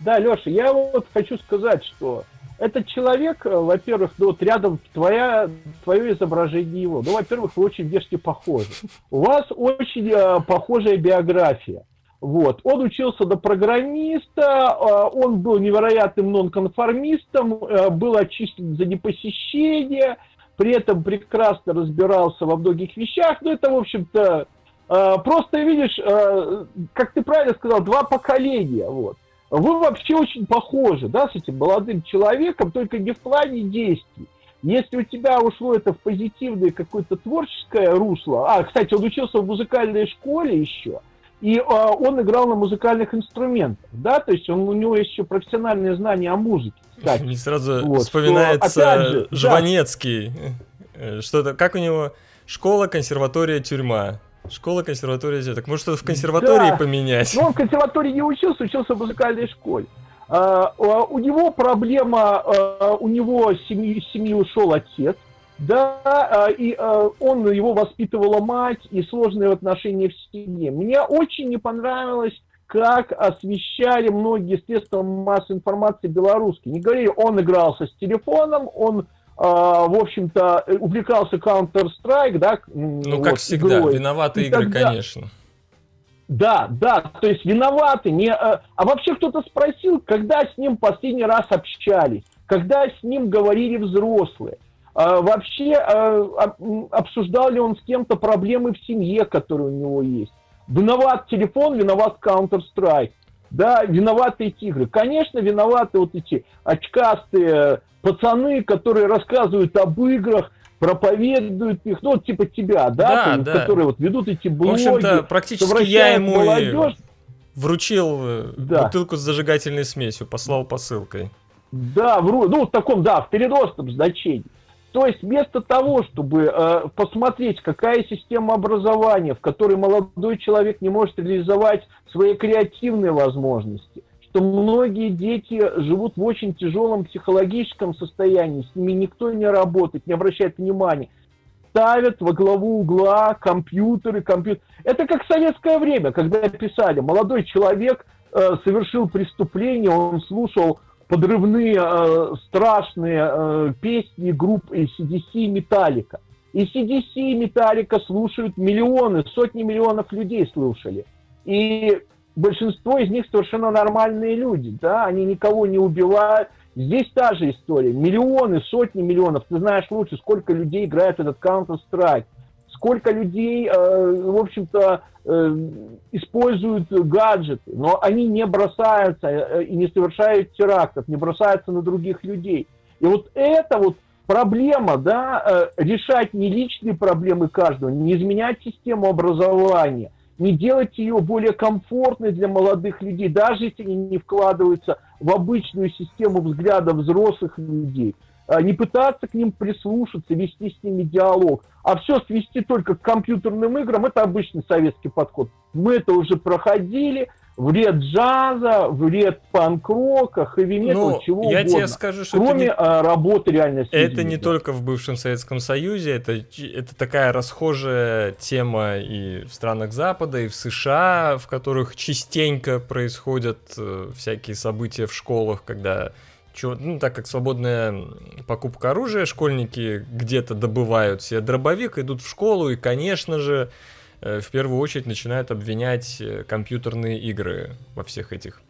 Да, Леша, я вот хочу сказать, что этот человек, э, во-первых, ну вот рядом твоя, твое изображение его, ну, во-первых, вы очень внешне похожи. У вас очень э, похожая биография. Вот. Он учился до программиста, а, он был невероятным нонконформистом, а, был очищен за непосещение, при этом прекрасно разбирался во многих вещах. Ну, это, в общем-то, а, просто видишь, как ты правильно сказал, два поколения. Вот. Вы вообще очень похожи, да, с этим молодым человеком, только не в плане действий. Если у тебя ушло это в позитивное какое-то творческое русло, а, кстати, он учился в музыкальной школе еще – и э, он играл на музыкальных инструментах, да, то есть он, у него есть еще профессиональные знания о музыке. Кстати. Мне сразу вот, вспоминается что, же, Жванецкий. Да. Что-то, как у него школа, консерватория, тюрьма. Школа, консерватория, так может что-то в консерватории да. поменять? Ну, он в консерватории не учился, учился в музыкальной школе. А, у него проблема, а, у него семьи, семьи ушел отец, да, а, и а, он, его воспитывала мать, и сложные отношения в семье. Мне очень не понравилось, как освещали многие средства массовой информации белорусские. Не говорили, он игрался с телефоном, он а, в общем-то, увлекался Counter-Strike, да? Ну, вот, как всегда, игрой. виноваты и игры, тогда... конечно. Да, да, то есть виноваты. Не, а вообще кто-то спросил, когда с ним последний раз общались, когда с ним говорили взрослые. А, вообще а, обсуждал ли он с кем-то проблемы в семье, которые у него есть. Виноват телефон, виноват Counter-Strike. Да, виноваты эти игры. Конечно, виноваты вот эти очкастые пацаны, которые рассказывают об играх, проповедуют их, ну, вот типа тебя, да, да, ты, да. которые вот ведут эти блоги. В общем-то, практически я ему молодежь. вручил э, да. бутылку с зажигательной смесью, послал посылкой. Да, в, ну, в таком, да, в переносном значении. То есть вместо того, чтобы э, посмотреть, какая система образования, в которой молодой человек не может реализовать свои креативные возможности, что многие дети живут в очень тяжелом психологическом состоянии, с ними никто не работает, не обращает внимания, ставят во главу угла компьютеры, компьютер. Это как советское время, когда писали, молодой человек э, совершил преступление, он слушал подрывные э, страшные э, песни групп ACDC и Металлика. И CDC и Металлика слушают миллионы, сотни миллионов людей слушали. И большинство из них совершенно нормальные люди, да, они никого не убивают. Здесь та же история. Миллионы, сотни миллионов. Ты знаешь лучше, сколько людей играет этот Counter-Strike сколько людей, э, в общем-то, используют гаджеты, но они не бросаются э, и не совершают терактов, не бросаются на других людей. И вот это вот проблема, да, решать не личные проблемы каждого, не изменять систему образования, не делать ее более комфортной для молодых людей, даже если они не вкладываются в обычную систему взглядов взрослых людей – не пытаться к ним прислушаться, вести с ними диалог, а все свести только к компьютерным играм, это обычный советский подход. Мы это уже проходили, вред джаза, вред панк-рока, хэви-метал, ну, чего я угодно. тебе скажу, что Кроме это не... А, работы реально с Это не только в бывшем Советском Союзе, это, это такая расхожая тема и в странах Запада, и в США, в которых частенько происходят э, всякие события в школах, когда чего, ну, так как свободная покупка оружия, школьники где-то добывают себе дробовик, идут в школу и, конечно же, э, в первую очередь начинают обвинять э, компьютерные игры во всех этих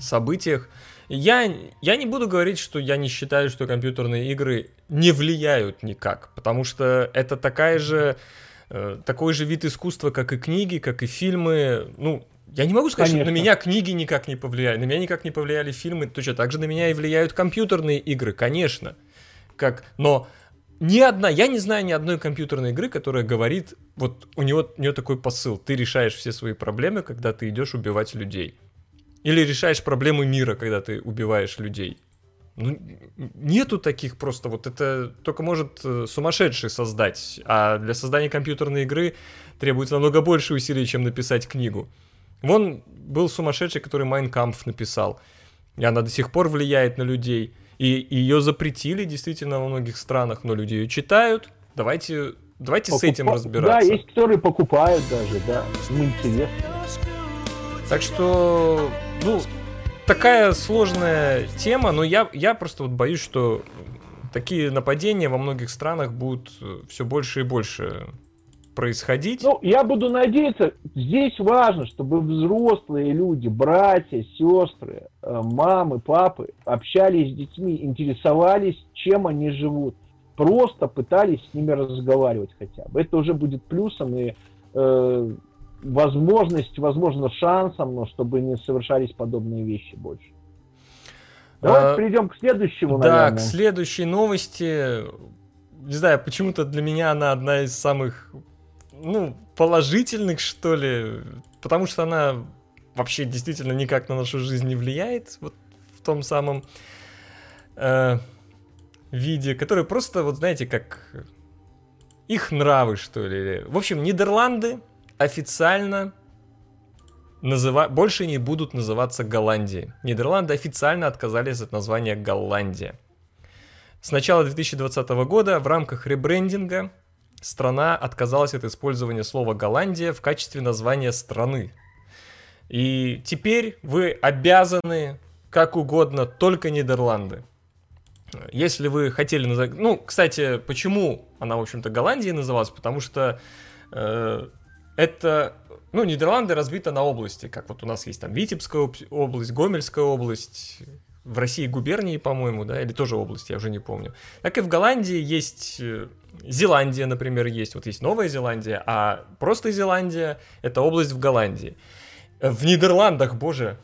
событиях. Я, я не буду говорить, что я не считаю, что компьютерные игры не влияют никак, потому что это такая же, э, такой же вид искусства, как и книги, как и фильмы. Ну, я не могу сказать, Конечно. что на меня книги никак не повлияли, на меня никак не повлияли фильмы, точно так же на меня и влияют компьютерные игры, конечно. Как, но ни одна, я не знаю ни одной компьютерной игры, которая говорит, вот у него, у нее такой посыл, ты решаешь все свои проблемы, когда ты идешь убивать людей. Или решаешь проблемы мира, когда ты убиваешь людей. Ну, нету таких просто, вот это только может э, сумасшедший создать, а для создания компьютерной игры требуется намного больше усилий, чем написать книгу. Вон был сумасшедший, который Майнкампф написал. И она до сих пор влияет на людей. И ее запретили действительно во многих странах, но люди ее читают. Давайте, давайте Покуп... с этим разбираться. Да, есть которые покупают даже, да. Ну, интересно. Так что, ну, такая сложная тема, но я, я просто вот боюсь, что такие нападения во многих странах будут все больше и больше происходить. Ну, я буду надеяться, здесь важно, чтобы взрослые люди, братья, сестры, э, мамы, папы общались с детьми, интересовались, чем они живут. Просто пытались с ними разговаривать хотя бы. Это уже будет плюсом и э, возможность, возможно, шансом, но чтобы не совершались подобные вещи больше. Давайте а, перейдем к следующему, да, наверное. к следующей новости. Не знаю, почему-то для меня она одна из самых, ну, положительных, что ли. Потому что она вообще действительно никак на нашу жизнь не влияет. Вот в том самом э, виде, который просто, вот знаете, как их нравы, что ли. В общем, Нидерланды официально называ... больше не будут называться Голландией. Нидерланды официально отказались от названия Голландия. С начала 2020 года в рамках ребрендинга страна отказалась от использования слова Голландия в качестве названия страны. И теперь вы обязаны как угодно только Нидерланды. Если вы хотели назвать... Ну, кстати, почему она, в общем-то, Голландией называлась? Потому что э, это, ну, Нидерланды разбиты на области, как вот у нас есть там Витебская область, Гомельская область, в России губернии, по-моему, да, или тоже области, я уже не помню. Так и в Голландии есть э, Зеландия, например, есть. Вот есть Новая Зеландия, а просто Зеландия — это область в Голландии. В Нидерландах, боже,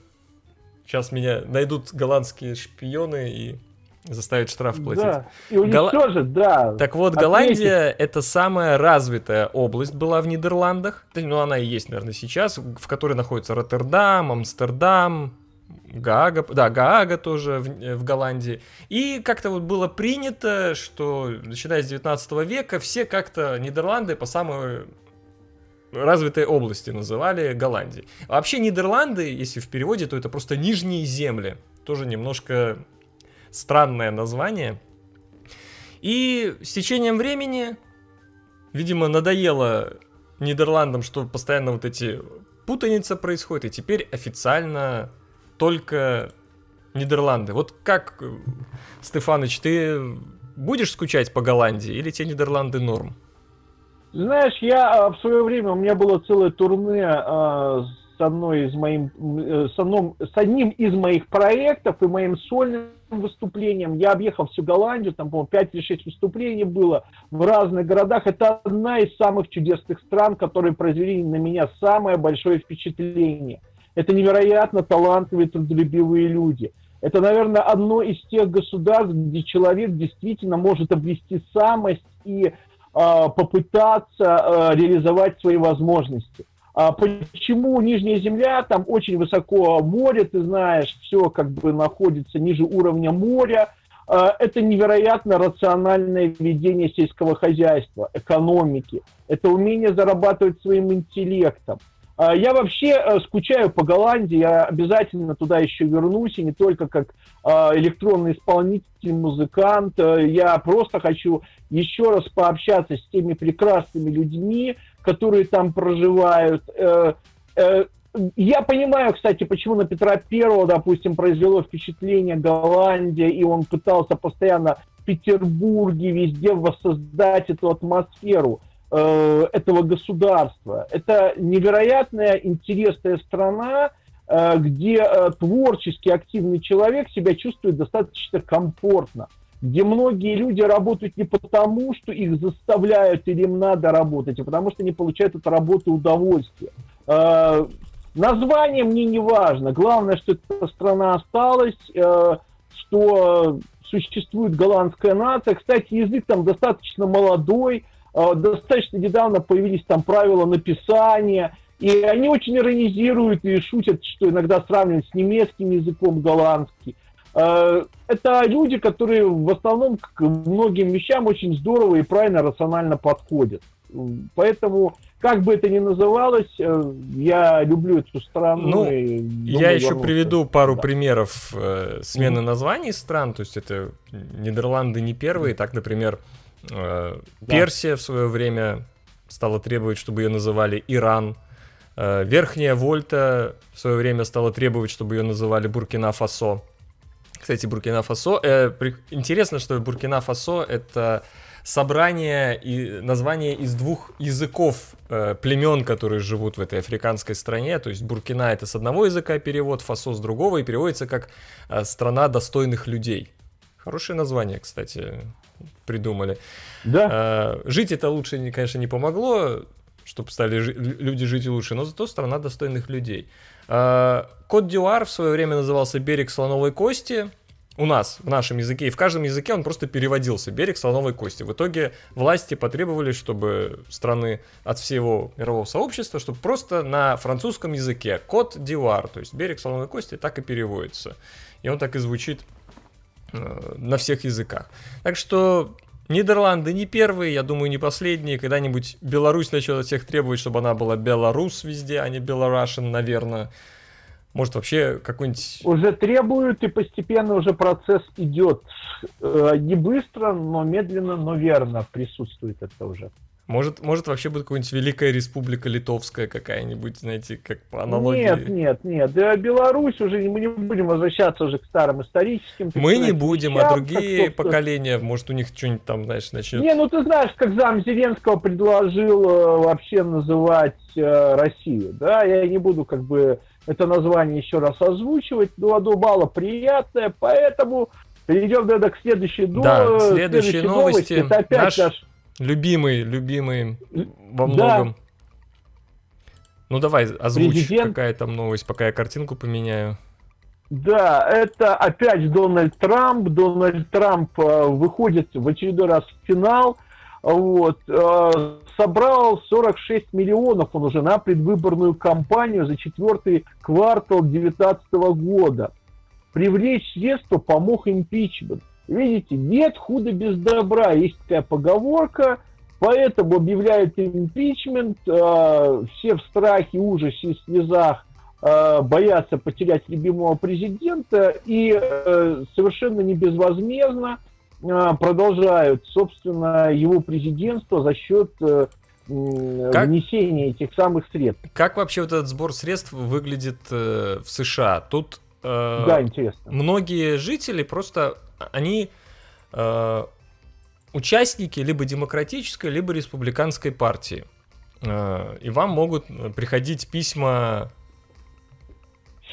сейчас меня найдут голландские шпионы и заставить штраф платить. Да, и уничтожит, Гол... да. Так вот, Голландия — это самая развитая область была в Нидерландах. Ну, она и есть, наверное, сейчас, в которой находится Роттердам, Амстердам, Гаага, да, Гаага тоже в, в Голландии. И как-то вот было принято, что начиная с 19 века все как-то Нидерланды по самой развитой области называли Голландией. Вообще Нидерланды, если в переводе, то это просто нижние земли. Тоже немножко странное название. И с течением времени, видимо, надоело Нидерландам, что постоянно вот эти путаница происходит, и теперь официально только Нидерланды. Вот как, Стефаныч, ты будешь скучать по Голландии или те Нидерланды норм? Знаешь, я а, в свое время, у меня было целое турне а, с, одной из моим, э, с, одном, с одним из моих проектов и моим сольным выступлением. Я объехал всю Голландию, там, по-моему, 5 или 6 выступлений было в разных городах. Это одна из самых чудесных стран, которые произвели на меня самое большое впечатление. Это невероятно талантливые, трудолюбивые люди. Это, наверное, одно из тех государств, где человек действительно может обрести самость и э, попытаться э, реализовать свои возможности. А почему Нижняя Земля? Там очень высоко море, ты знаешь, все как бы находится ниже уровня моря. А, это невероятно рациональное ведение сельского хозяйства, экономики. Это умение зарабатывать своим интеллектом. А, я вообще э, скучаю по Голландии, я обязательно туда еще вернусь, и не только как а, электронный исполнитель, музыкант. Э, я просто хочу еще раз пообщаться с теми прекрасными людьми, которые там проживают. Э, я понимаю, кстати, почему на Петра Первого, допустим, произвело впечатление Голландия, и он пытался постоянно в Петербурге везде воссоздать эту атмосферу. Э, этого государства. Это невероятная интересная страна, э, где э, творчески активный человек себя чувствует достаточно комфортно, где многие люди работают не потому, что их заставляют или им надо работать, а потому что они получают от работы удовольствие. Название мне не важно. Главное, что эта страна осталась, что существует голландская нация. Кстати, язык там достаточно молодой, достаточно недавно появились там правила написания, и они очень иронизируют и шутят, что иногда сравнивают с немецким языком голландский. А, это люди, которые в основном к многим вещам очень здорово и правильно, рационально подходят. Поэтому, как бы это ни называлось, э, я люблю эту страну. Ну, думаю, я еще вернуться. приведу пару да. примеров э, смены mm-hmm. названий стран. То есть это Нидерланды не первые. Так, например, Э, Персия в свое время стала требовать, чтобы ее называли Иран. Э, Верхняя Вольта в свое время стала требовать, чтобы ее называли Буркина-Фасо. Кстати, Буркина Фасо. Э, при... Интересно, что Буркина Фасо это собрание и название из двух языков э, племен, которые живут в этой африканской стране. То есть Буркина это с одного языка перевод, Фасо с другого, и переводится как э, страна достойных людей. Хорошее название, кстати, придумали. Да. Э, жить это лучше, конечно, не помогло, чтобы стали жи- люди жить лучше, но зато страна достойных людей. Э, Кот Дюар в свое время назывался «Берег слоновой кости», у нас, в нашем языке, и в каждом языке он просто переводился, берег слоновой кости. В итоге власти потребовали, чтобы страны от всего мирового сообщества, чтобы просто на французском языке кот дивар, то есть берег слоновой кости, так и переводится. И он так и звучит на всех языках. Так что Нидерланды не первые, я думаю, не последние. Когда-нибудь Беларусь начала всех требовать, чтобы она была Беларус везде, а не Белорашен, наверное. Может, вообще какой-нибудь... Уже требуют, и постепенно уже процесс идет. Э, Не быстро, но медленно, но верно присутствует это уже. Может, может вообще будет какая-нибудь Великая Республика Литовская какая-нибудь, знаете, как по аналогии. Нет, нет, нет. Да, Беларусь уже, мы не будем возвращаться уже к старым историческим. Мы не будем, а другие как, поколения, может, у них что-нибудь там, знаешь, начнет... Не, ну ты знаешь, как зам Зеленского предложил э, вообще называть э, Россию, да, я не буду как бы это название еще раз озвучивать, но оно мало приятное, поэтому перейдем, наверное, к следующей, Да, э, следующие новости. Это опять Наш наш... Любимый, любимый во Да. многом. Ну давай, озвучь, Президент- какая там новость, пока я картинку поменяю. Да, это опять Дональд Трамп. Дональд Трамп э, выходит в очередной раз в финал. Вот, э, собрал 46 миллионов он уже на предвыборную кампанию за четвертый квартал 2019 года. Привлечь средства помог импичмент. Видите, нет худа без добра. Есть такая поговорка, поэтому объявляют импичмент. э, все в страхе, ужасе и слезах э, боятся потерять любимого президента и э, совершенно не безвозмездно э, продолжают, собственно, его президентство за счет э, Как? внесения этих самых средств. Как вообще вот этот сбор средств выглядит э, в США? Тут э, Да, интересно. многие жители просто, они э, участники либо демократической, либо республиканской партии. Э, и вам могут приходить письма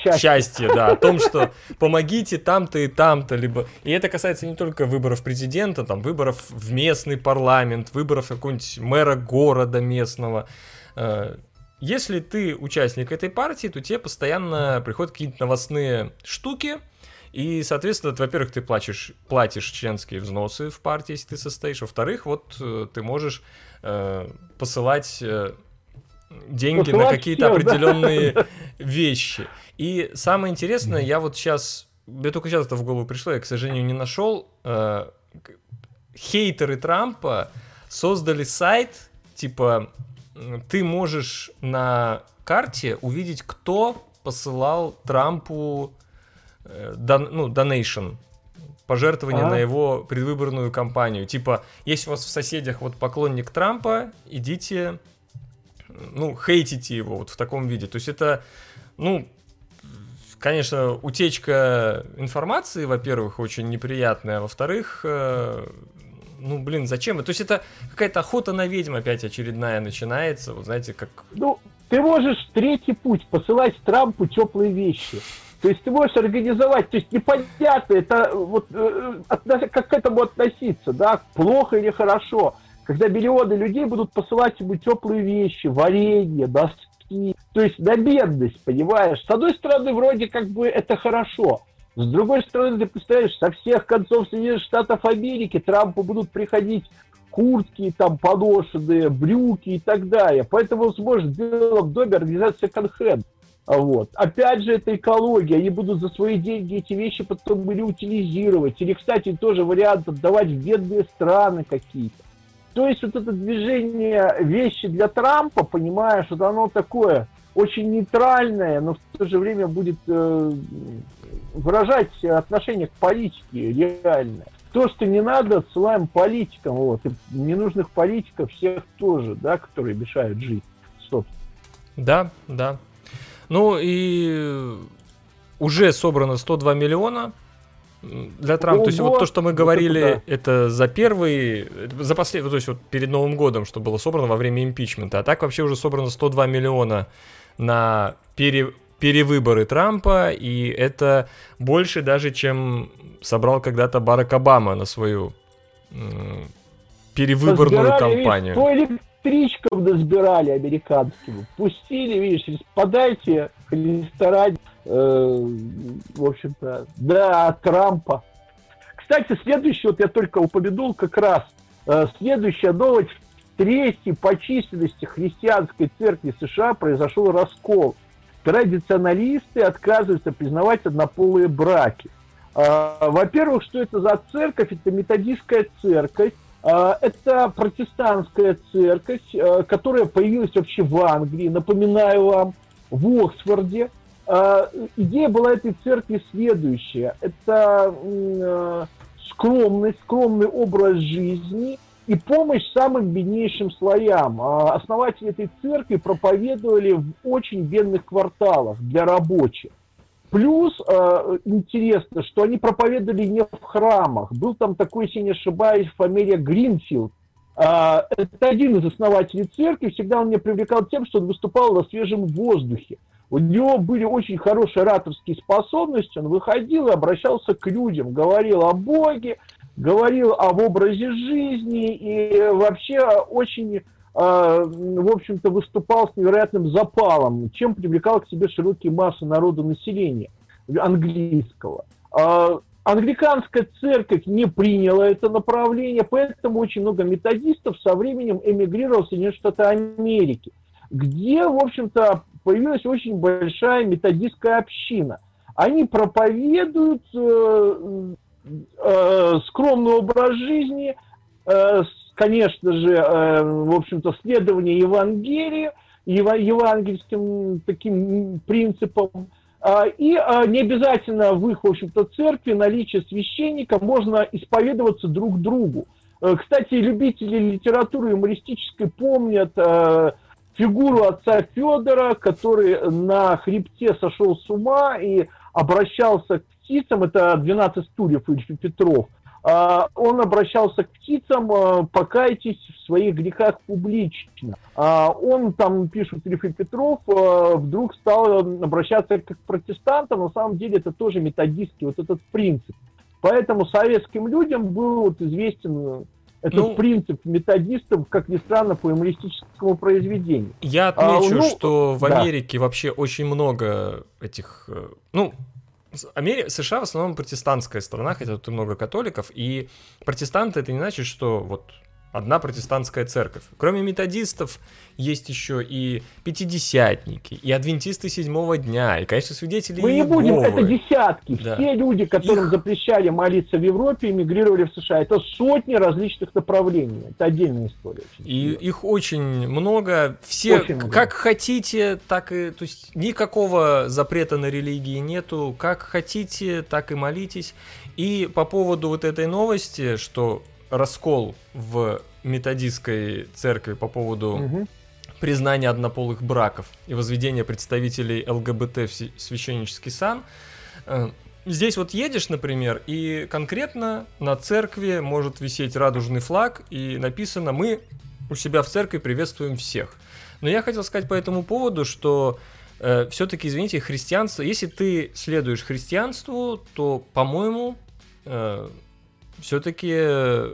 Счастье. счастья, да, о том, что помогите там-то и там-то, либо... И это касается не только выборов президента, там, выборов в местный парламент, выборов какого-нибудь мэра города местного. Э, Если ты участник этой партии, то тебе постоянно приходят какие-то новостные штуки, и, соответственно, во-первых, ты платишь, платишь членские взносы в партии, если ты состоишь, во-вторых, вот э, ты можешь э, посылать э, деньги на Посылать какие-то всё, да. определенные вещи. И самое интересное, я вот сейчас, мне только сейчас это в голову пришло, я, к сожалению, не нашел. э, Хейтеры Трампа создали сайт, типа, ты можешь на карте увидеть, кто посылал Трампу дон- ну, donation, пожертвование Ага. на его предвыборную кампанию. Типа, если у вас в соседях вот поклонник Трампа, идите, ну, хейтите его вот в таком виде. То есть это, ну, конечно, утечка информации, во-первых, очень неприятная, а во-вторых, э, ну, блин, зачем? То есть это какая-то охота на ведьм опять очередная начинается, вот знаете, как... Ну, ты можешь третий путь посылать Трампу теплые вещи. То есть ты можешь организовать, то есть непонятно, это вот э, как к этому относиться, да, плохо или хорошо, когда миллионы людей будут посылать ему теплые вещи, варенье, доски, то есть на бедность, понимаешь? С одной стороны, вроде как бы это хорошо, с другой стороны, ты представляешь, со всех концов Соединенных Штатов Америки Трампу будут приходить куртки, там, поношенные, брюки и так далее. Поэтому он сможет в Белом доме организовать секонд-хенд. А Вот. Опять же, это экология. Они будут за свои деньги эти вещи потом или утилизировать. Или, кстати, тоже вариант отдавать в бедные страны какие-то. То есть вот это движение вещи для Трампа, понимаешь, вот оно такое очень нейтральное, но в то же время будет э, выражать отношение к политике реальное. То, что не надо, отсылаем политикам, вот, и ненужных политиков всех тоже, да, которые мешают жить, собственно. Да, да. Ну и уже собрано 102 миллиона для Трампа. То есть вот то, что мы говорили, это, за первый, за последний, то есть вот перед Новым годом, что было собрано во время импичмента. А так вообще уже собрано 102 миллиона на пере, перевыборы Трампа, и это больше даже, чем собрал когда-то Барак Обама на свою перевыборную Сбирали, кампанию. Видишь, электричкам досбирали американским. Пустили, видишь, подайте ресторан, э, в общем-то, да, Трампа. Кстати, следующий, вот я только упомянул как раз, э, следующая новость. В третьей по численности христианской церкви США произошел раскол. Традиционалисты отказываются признавать однополые браки. Э, во-первых, что это за церковь? Это методистская церковь, а, это протестантская церковь, а, которая появилась вообще в Англии, напоминаю вам, в Оксфорде. А, идея была этой церкви следующая. Это скромность, скромный образ жизни и помощь самым беднейшим слоям. Основатели этой церкви проповедовали в очень бедных кварталах для рабочих. Плюс э, интересно, что они проповедовали не в храмах. Был там такой, если не ошибаюсь, фамилия Гринфилд. Э, это один из основателей церкви. Всегда он меня привлекал тем, что он выступал на свежем воздухе. У него были очень хорошие ораторские способности. Он выходил и обращался к людям, говорил о Боге, говорил об образе жизни и вообще очень в общем-то, выступал с невероятным запалом, чем привлекал к себе широкие массы народа населения английского. А, англиканская церковь не приняла это направление, поэтому очень много методистов со временем эмигрировал в Соединенные Штаты Америки, где, в общем-то, появилась очень большая методистская община. Они проповедуют э, э, скромный образ жизни, э, конечно же, э, в общем-то, следование Евангелию, евангельским таким принципам, а, и а, не обязательно в их, в общем-то, церкви наличие священника можно исповедоваться друг другу. Э, кстати, любители литературы юмористической помнят э, фигуру отца Федора, который на хребте сошел с ума и обращался к птицам, это 12 стульев Ильфа Петров, он обращался к птицам, а, покайтесь в своих грехах публично. А, он, там пишет Ильф Петров, вдруг стал обращаться как к протестантам, на самом деле это тоже методистский вот этот принцип. Поэтому советским людям был вот известен этот ну, принцип методистов, как ни странно, по юмористическому произведению. Я отмечу, а, ну, что в Америке да. вообще очень много этих, э, ну, Амери... США в основном протестантская страна, хотя тут много католиков, и протестанты это не значит, что вот одна протестантская церковь. Кроме методистов есть еще и пятидесятники, и адвентисты седьмого дня, и, конечно, свидетели Мы не будем, это десятки. Да. Все люди, которым Их... запрещали молиться в Европе, эмигрировали в США. Это сотни различных направлений. Это отдельная история. И их очень много. Все очень много. как хотите, так и... То есть никакого запрета на религии нету. Как хотите, так и молитесь. И по поводу вот этой новости, что раскол в методистской церкви по поводу угу. признания однополых браков и возведения представителей ЛГБТ в священнический сан. Э, здесь вот едешь, например, и конкретно на церкви может висеть радужный флаг, и написано «Мы у себя в церкви приветствуем всех». Но я хотел сказать по этому поводу, что э, все-таки, извините, христианство, если ты следуешь христианству, то, по-моему, э, все-таки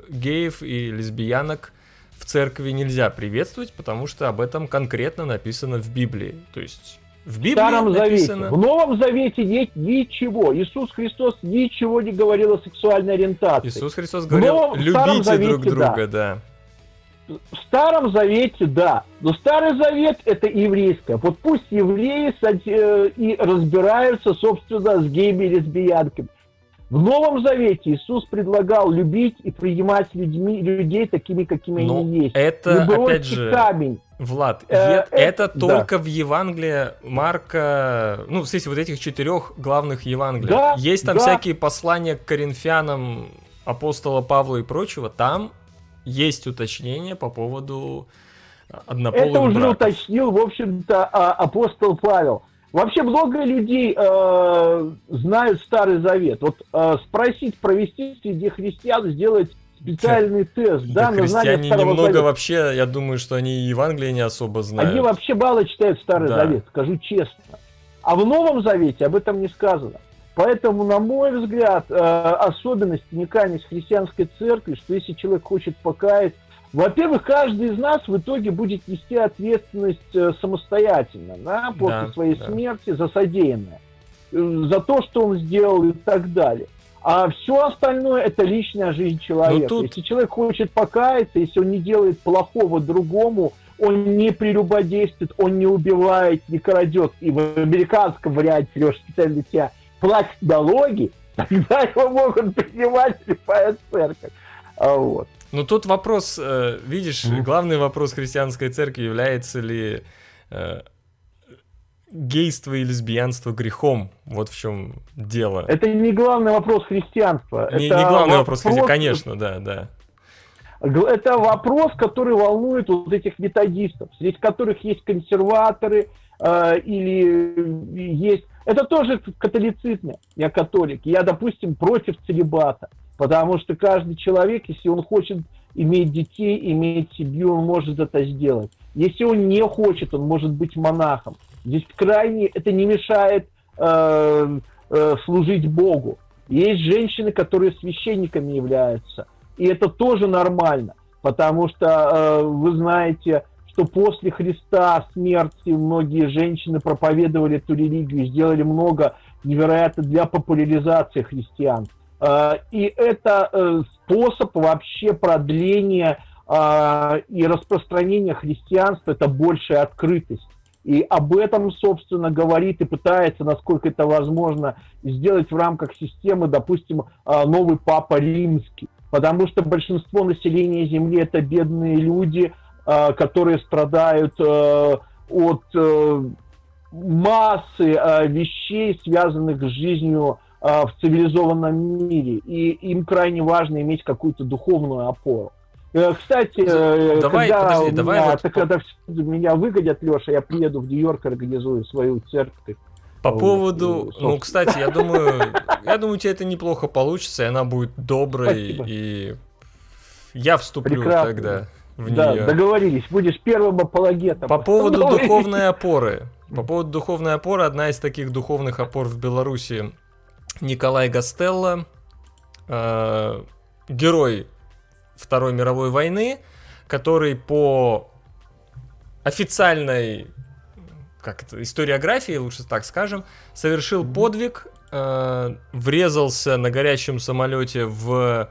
геев и лесбиянок в церкви нельзя приветствовать, потому что об этом конкретно написано в Библии. То есть в Библии Старом написано... Завете. В Новом Завете нет ничего. Иисус Христос ничего не говорил о сексуальной ориентации. Иисус Христос говорил, Новом, любите Завете, друг друга, да. да. В Старом Завете, да. Но Старый Завет это еврейское. Вот пусть евреи э, и разбираются, собственно, с геями и лесбиянками. В Новом Завете Иисус предлагал любить и принимать людьми, людей такими, какими Но они есть. Это, опять же, камень. Влад, э, это э, только да. в Евангелии Марка, ну, в смысле, вот этих четырех главных Евангелий. Да, есть там да. всякие послания к коринфянам апостола Павла и прочего, там есть уточнение по поводу однополых Это уже браков. уточнил, в общем-то, а, апостол Павел. Вообще много людей э, знают Старый Завет. Вот э, спросить, провести среди христиан, сделать специальный тест, да, да на знание Старого немного Завета. вообще, я думаю, что они и Евангелие не особо знают. Они вообще мало читают Старый да. Завет, скажу честно. А в Новом Завете об этом не сказано. Поэтому, на мой взгляд, э, особенность уникальность христианской церкви, что если человек хочет покаяться, во-первых, каждый из нас в итоге будет нести ответственность э, самостоятельно, да, после да, своей да. смерти за содеянное, э, за то, что он сделал и так далее. А все остальное это личная жизнь человека. тут... Если человек хочет покаяться, если он не делает плохого другому, он не прелюбодействует, он не убивает, не крадет. И в американском варианте, Леша, специально для тебя, платит налоги, тогда его могут принимать слепая церковь. А вот. Ну тут вопрос, э, видишь, mm-hmm. главный вопрос христианской церкви является ли э, гейство и лесбиянство грехом. Вот в чем дело. Это не главный вопрос христианства. Не, это не главный вопрос, вопрос конечно, да, да. Это вопрос, который волнует вот этих методистов, среди которых есть консерваторы э, или есть... Это тоже в католицизме. Я католик. Я, допустим, против целебата. Потому что каждый человек, если он хочет иметь детей, иметь семью, он может это сделать. Если он не хочет, он может быть монахом. Здесь крайне это не мешает э, э, служить Богу. Есть женщины, которые священниками являются. И это тоже нормально. Потому что э, вы знаете, что после Христа смерти многие женщины проповедовали эту религию, сделали много невероятно для популяризации христианства. Э, и это э, способ вообще продления э, и распространения христианства, это большая открытость. И об этом, собственно, говорит и пытается, насколько это возможно, сделать в рамках системы, допустим, новый папа римский. Потому что большинство населения Земли это бедные люди, которые страдают от массы вещей, связанных с жизнью в цивилизованном мире, и им крайне важно иметь какую-то духовную опору. Э, кстати, э, давай, когда, подожди, давай меня, вот... когда меня выгодят, Леша, я приеду в Нью-Йорк, организую свою церковь. По вот, поводу, и, ну, кстати, я думаю, я думаю, у тебя это неплохо получится, и она будет доброй, Спасибо. и я вступлю Прекрасно. тогда в да, нее. договорились, будешь первым апологетом. По поводу духовной опоры. По поводу духовной опоры, одна из таких духовных опор в Беларуси Николай Гастелло, э, герой Второй мировой войны, который по официальной как это, историографии, лучше так скажем, совершил подвиг, э, врезался на горячем самолете в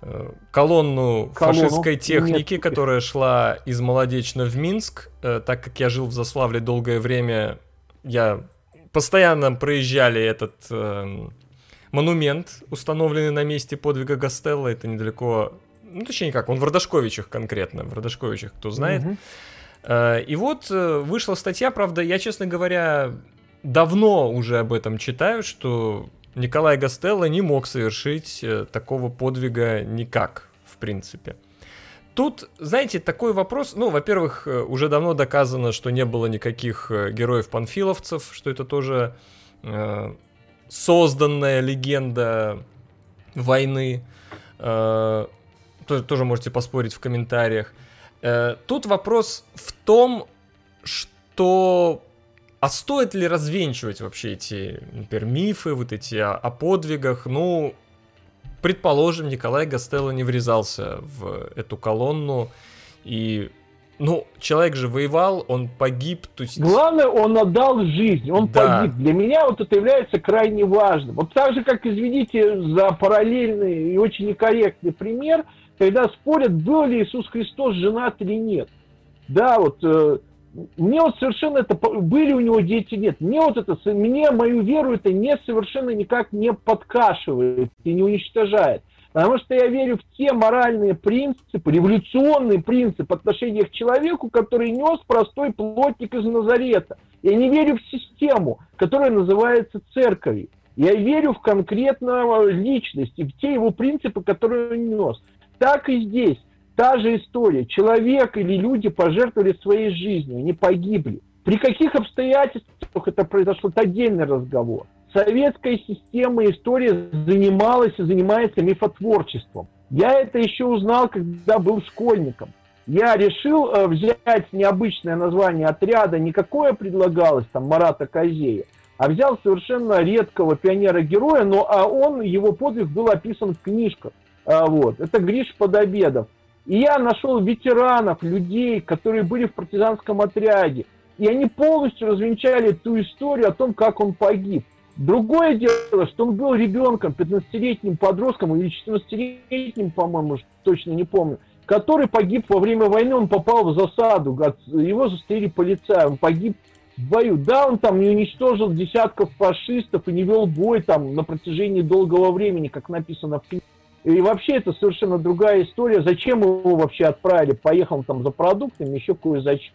э, колонну, колонну фашистской техники, Нет. которая шла из Молодечно в Минск. Э, так как я жил в Заславле долгое время, я постоянно проезжали этот э, монумент, установленный на месте подвига Гастелла. Это недалеко, ну точнее как, он в Родошковичах конкретно, в Родошковичах, кто знает. Угу. Э, и вот э, вышла статья, правда, я, честно говоря, давно уже об этом читаю, что Николай Гастелло не мог совершить э, такого подвига никак, в принципе. Тут, знаете, такой вопрос, ну, во-первых, э, уже давно доказано, что не было никаких э, героев-панфиловцев, что это тоже э, созданная легенда войны. Э, тоже, тоже можете поспорить в комментариях. Э, тут вопрос в том, что а стоит ли развенчивать вообще эти, например, мифы, вот эти о, о подвигах? Ну, предположим, Николай Гастелло не врезался в эту колонну, и ну, человек же воевал, он погиб. То есть... Главное, он отдал жизнь, он да. погиб. Для меня вот это является крайне важным. Вот так же, как, извините за параллельный и очень некорректный пример, когда спорят, был ли Иисус Христос женат или нет. Да, вот э, мне вот совершенно это, были у него дети, нет, мне вот это, мне мою веру это не совершенно никак не подкашивает и не уничтожает. Потому что я верю в те моральные принципы, революционные принципы отношения к человеку, который нес простой плотник из Назарета. Я не верю в систему, которая называется церковью. Я верю в конкретную личность и в те его принципы, которые он нес. Так и здесь. Та же история. Человек или люди пожертвовали своей жизнью, они погибли. При каких обстоятельствах это произошло, это отдельный разговор. Советская система истории занималась и занимается мифотворчеством. Я это еще узнал, когда был школьником. Я решил э, взять необычное название отряда, не какое предлагалось там Марата Козея, а взял совершенно редкого пионера-героя, но а он, его подвиг был описан в книжках. А, вот. Это Гриш Подобедов. И я нашел ветеранов, людей, которые были в партизанском отряде. И они полностью развенчали ту историю о том, как он погиб. Другое дело, что он был ребенком, 15-летним подростком или 14-летним, по-моему, точно не помню, который погиб во время войны, он попал в засаду, его застрелили полицаи, он погиб в бою. Да, он там не уничтожил десятков фашистов и не вел бой там на протяжении долгого времени, как написано в книге. И вообще это совершенно другая история. Зачем его вообще отправили? Поехал там за продуктами, еще кое-зачем.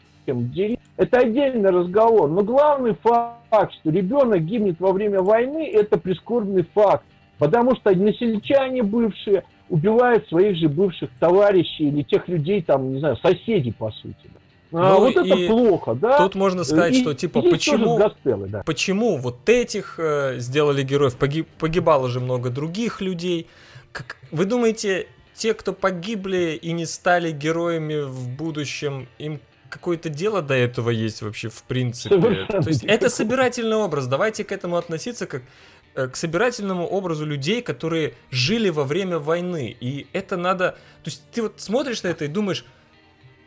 Это отдельный разговор. Но главный факт, что ребенок гибнет во время войны, это прискорбный факт. Потому что односельчане бывшие убивают своих же бывших товарищей или тех людей, там, не знаю, соседей, по сути. А ну, вот это плохо, да? Тут можно сказать, и, что типа почему, гастелы, да. почему вот этих э, сделали героев, погиб, погибало же много других людей. Как, вы думаете, те, кто погибли и не стали героями в будущем, им какое-то дело до этого есть вообще в принципе? Совершенно То есть это собирательный образ. Давайте к этому относиться как э, к собирательному образу людей, которые жили во время войны. И это надо... То есть ты вот смотришь на это и думаешь,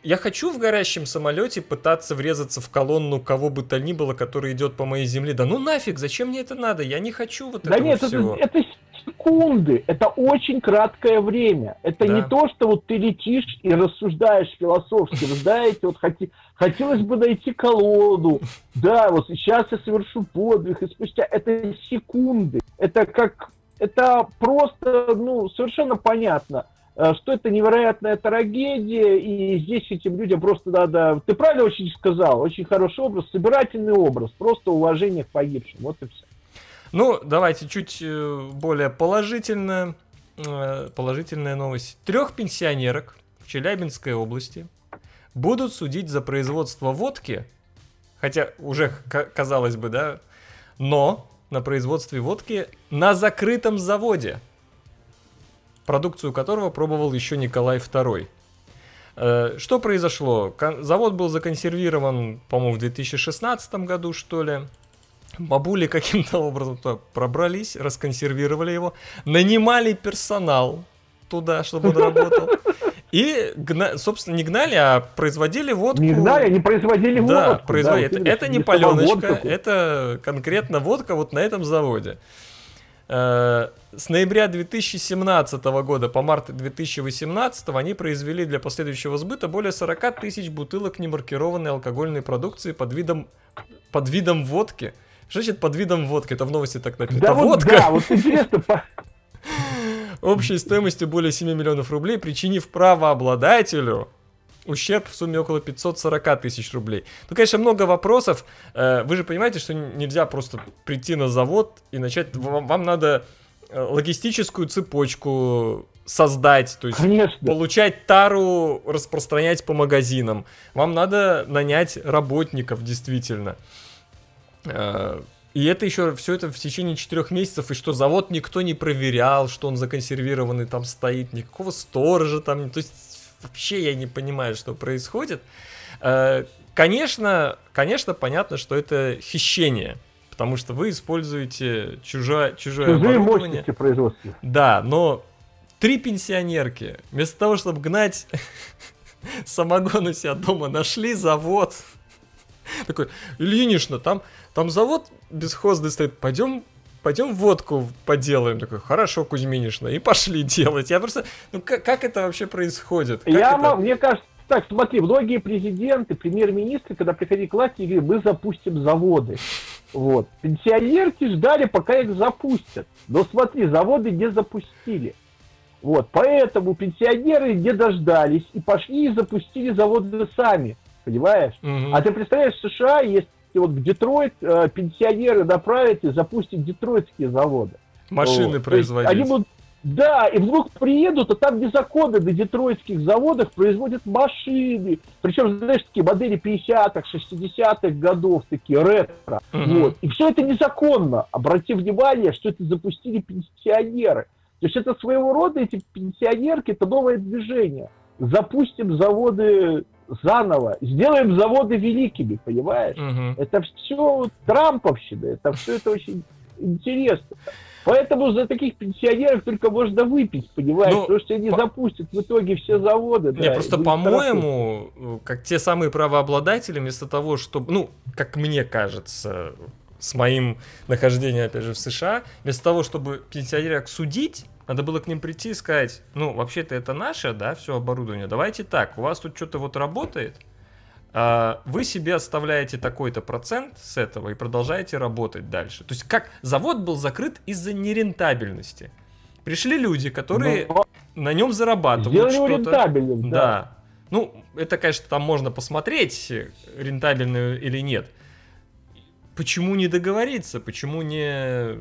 я хочу в горящем самолете пытаться врезаться в колонну кого бы то ни было, который идет по моей земле. Да ну нафиг, зачем мне это надо? Я не хочу вот да этого нет, всего. Это, это секунды, это очень краткое время. Это да. не то, что вот ты летишь и рассуждаешь философски. Вы знаете, вот хоти, хотелось бы найти колоду. Да, вот сейчас я совершу подвиг, и спустя это секунды. Это как это просто, ну, совершенно понятно что это невероятная трагедия, и здесь этим людям просто надо... Ты правильно очень сказал, очень хороший образ, собирательный образ, просто уважение к погибшим, вот и все. Ну, давайте чуть э, более положительная, э, положительная новость. Трех пенсионерок в Челябинской области будут судить за производство водки, хотя уже, казалось бы, да, но на производстве водки на закрытом заводе – продукцию которого пробовал еще Николай II. Э, что произошло? Завод был законсервирован, по-моему, в 2016 году, что ли. Бабули каким-то образом пробрались, расконсервировали его, нанимали персонал туда, чтобы он работал. И, гна... собственно, не гнали, а производили водку. Не гнали, они производили да, водку. Производили. Да, это, это не паленочка, это конкретно водка вот на этом заводе. Э, с ноября 2017 года по март 2018 они произвели для последующего сбыта более 40 тысяч бутылок немаркированной алкогольной продукции под видом, под видом водки. Что значит под видом водки? Это в новости так написано. Да, вот, водка. да, вот интересно. Общей стоимостью более 7 миллионов рублей, причинив правообладателю ущерб в сумме около 540 тысяч рублей. Ну, конечно, много вопросов. Э, вы же понимаете, что нельзя просто прийти на завод и начать... Вам, вам надо э, логистическую цепочку создать, то есть Конечно. получать тару, распространять по магазинам. Вам надо нанять работников, действительно. Э, и это еще все это в течение четырех месяцев, и что завод никто не проверял, что он законсервированный там стоит, никакого сторожа там, то есть вообще я не понимаю, что происходит. Э, конечно, конечно, понятно, что это хищение. Потому что вы используете чужое, чужое Чужие мощности производства. Да, но три пенсионерки, вместо того, чтобы гнать самогон у себя дома, нашли завод. Такой, Ильинична, там, там завод бесхозный стоит, пойдем пойдем водку поделаем. Такой, хорошо, Кузьминишна, и пошли делать. Я просто, ну как, как это вообще происходит? Как я, это? мне кажется, так, смотри, многие президенты, премьер-министры, когда приходили к власти, говорили, мы запустим заводы. Вот. Пенсионерки ждали, пока их запустят. Но смотри, заводы не запустили. Вот. Поэтому пенсионеры не дождались и пошли и запустили заводы сами. Понимаешь? Угу. А ты представляешь, в США есть вот в Детройт э, пенсионеры направят и запустят детройтские заводы. Машины вот. производить. Они будут Да, и вдруг приедут, а там незаконно на детройтских заводах производят машины. Причем, знаешь, такие модели 50-х, 60-х годов, такие ретро. Угу. Вот. И все это незаконно. Обрати внимание, что это запустили пенсионеры. То есть это своего рода, эти пенсионерки, это новое движение. Запустим заводы заново, сделаем заводы великими, понимаешь? Угу. Это все Трамповщина, это все это очень интересно. Поэтому за таких пенсионеров только можно выпить, понимаешь? Ну, Потому что они по... запустят в итоге все заводы. Не, да, просто по-моему, как те самые правообладатели, вместо того, чтобы, ну, как мне кажется, с моим нахождением, опять же, в США, вместо того, чтобы пенсионеров судить, надо было к ним прийти и сказать, ну, вообще-то это наше, да, все оборудование, давайте так, у вас тут что-то вот работает, а, вы себе оставляете такой-то процент с этого и продолжаете работать дальше. То есть как завод был закрыт из-за нерентабельности. Пришли люди, которые Но... на нем зарабатывают что-то. да. да. Ну, это, конечно, там можно посмотреть, рентабельно или нет. Почему не договориться? Почему не...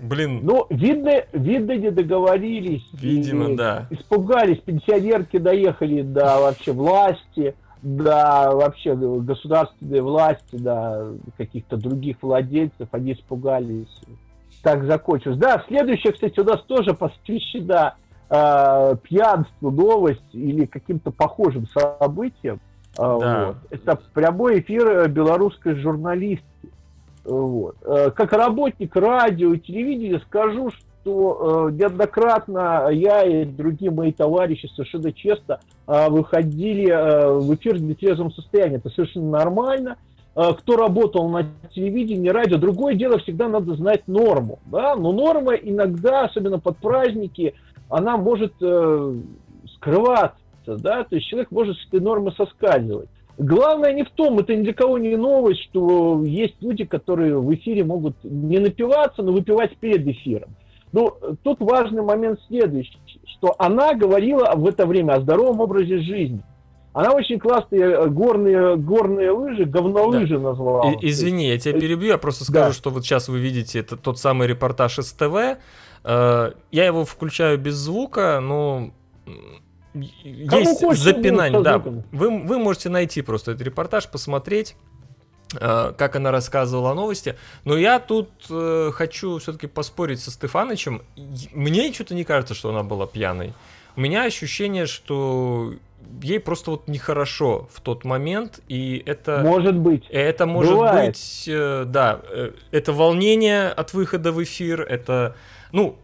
Блин. Ну, видно, видно, не договорились. Видимо, и, да. Испугались, пенсионерки доехали до вообще власти да, вообще государственные власти, да, каких-то других владельцев, они испугались. Так закончилось. Да, следующая, кстати, у нас тоже посвящена э, пьянству новость или каким-то похожим событиям. Э, да. вот. Это прямой эфир белорусской журналистки. Вот. Э, как работник радио и телевидения скажу, что э, неоднократно я и другие мои товарищи совершенно честно э, выходили в эфир в нетрезвом состоянии. Это совершенно нормально. Кто работал на телевидении, радио, другое дело, всегда надо знать норму. Да? Но норма иногда, особенно под праздники, она может скрываться. Да? То есть человек может с этой нормы соскальзывать. Главное не в том, это ни для кого не новость, что есть люди, которые в эфире могут не напиваться, но выпивать перед эфиром. Ну, тут важный момент следующий, что она говорила в это время о здоровом образе жизни. Она очень классные э, горные, горные лыжи, говнолыжи да. назвала. И, извини, я тебя перебью, я просто скажу, да. что вот сейчас вы видите это тот самый репортаж из ТВ. Э, я его включаю без звука, но есть запинание. Да, вы, вы можете найти просто этот репортаж, посмотреть. Э, как она рассказывала о новости. Но я тут э, хочу все-таки поспорить со Стефанычем. Мне что-то не кажется, что она была пьяной. У меня ощущение, что ей просто вот нехорошо в тот момент, и это... Может быть. Это может Бывает. быть, э, да, э, это волнение от выхода в эфир, это, ну,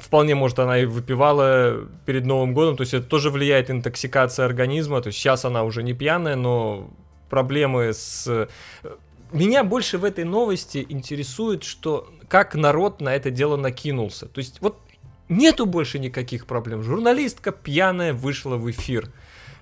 вполне, может, она и выпивала перед Новым годом, то есть это тоже влияет интоксикация организма, то есть сейчас она уже не пьяная, но проблемы с... Меня больше в этой новости интересует, что как народ на это дело накинулся. То есть вот нету больше никаких проблем. Журналистка пьяная вышла в эфир.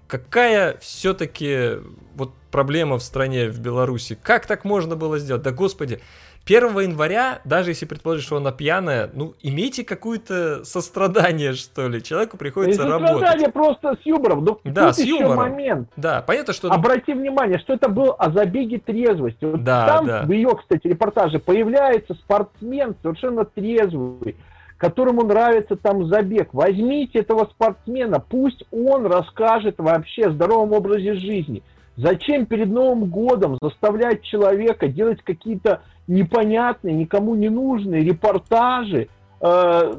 Какая все-таки вот проблема в стране, в Беларуси? Как так можно было сделать? Да господи, 1 января, даже если предположить, что она пьяная, ну, имейте какое-то сострадание, что ли. Человеку приходится и работать. Сострадание просто с юмором. Но да, с юмором. момент. Да, понятно, что... Обрати внимание, что это был о забеге трезвости. Вот да, там да. в ее, кстати, репортаже появляется спортсмен совершенно трезвый которому нравится там забег. Возьмите этого спортсмена, пусть он расскажет вообще о здоровом образе жизни. Зачем перед Новым годом заставлять человека делать какие-то непонятные, никому не нужные репортажи, э,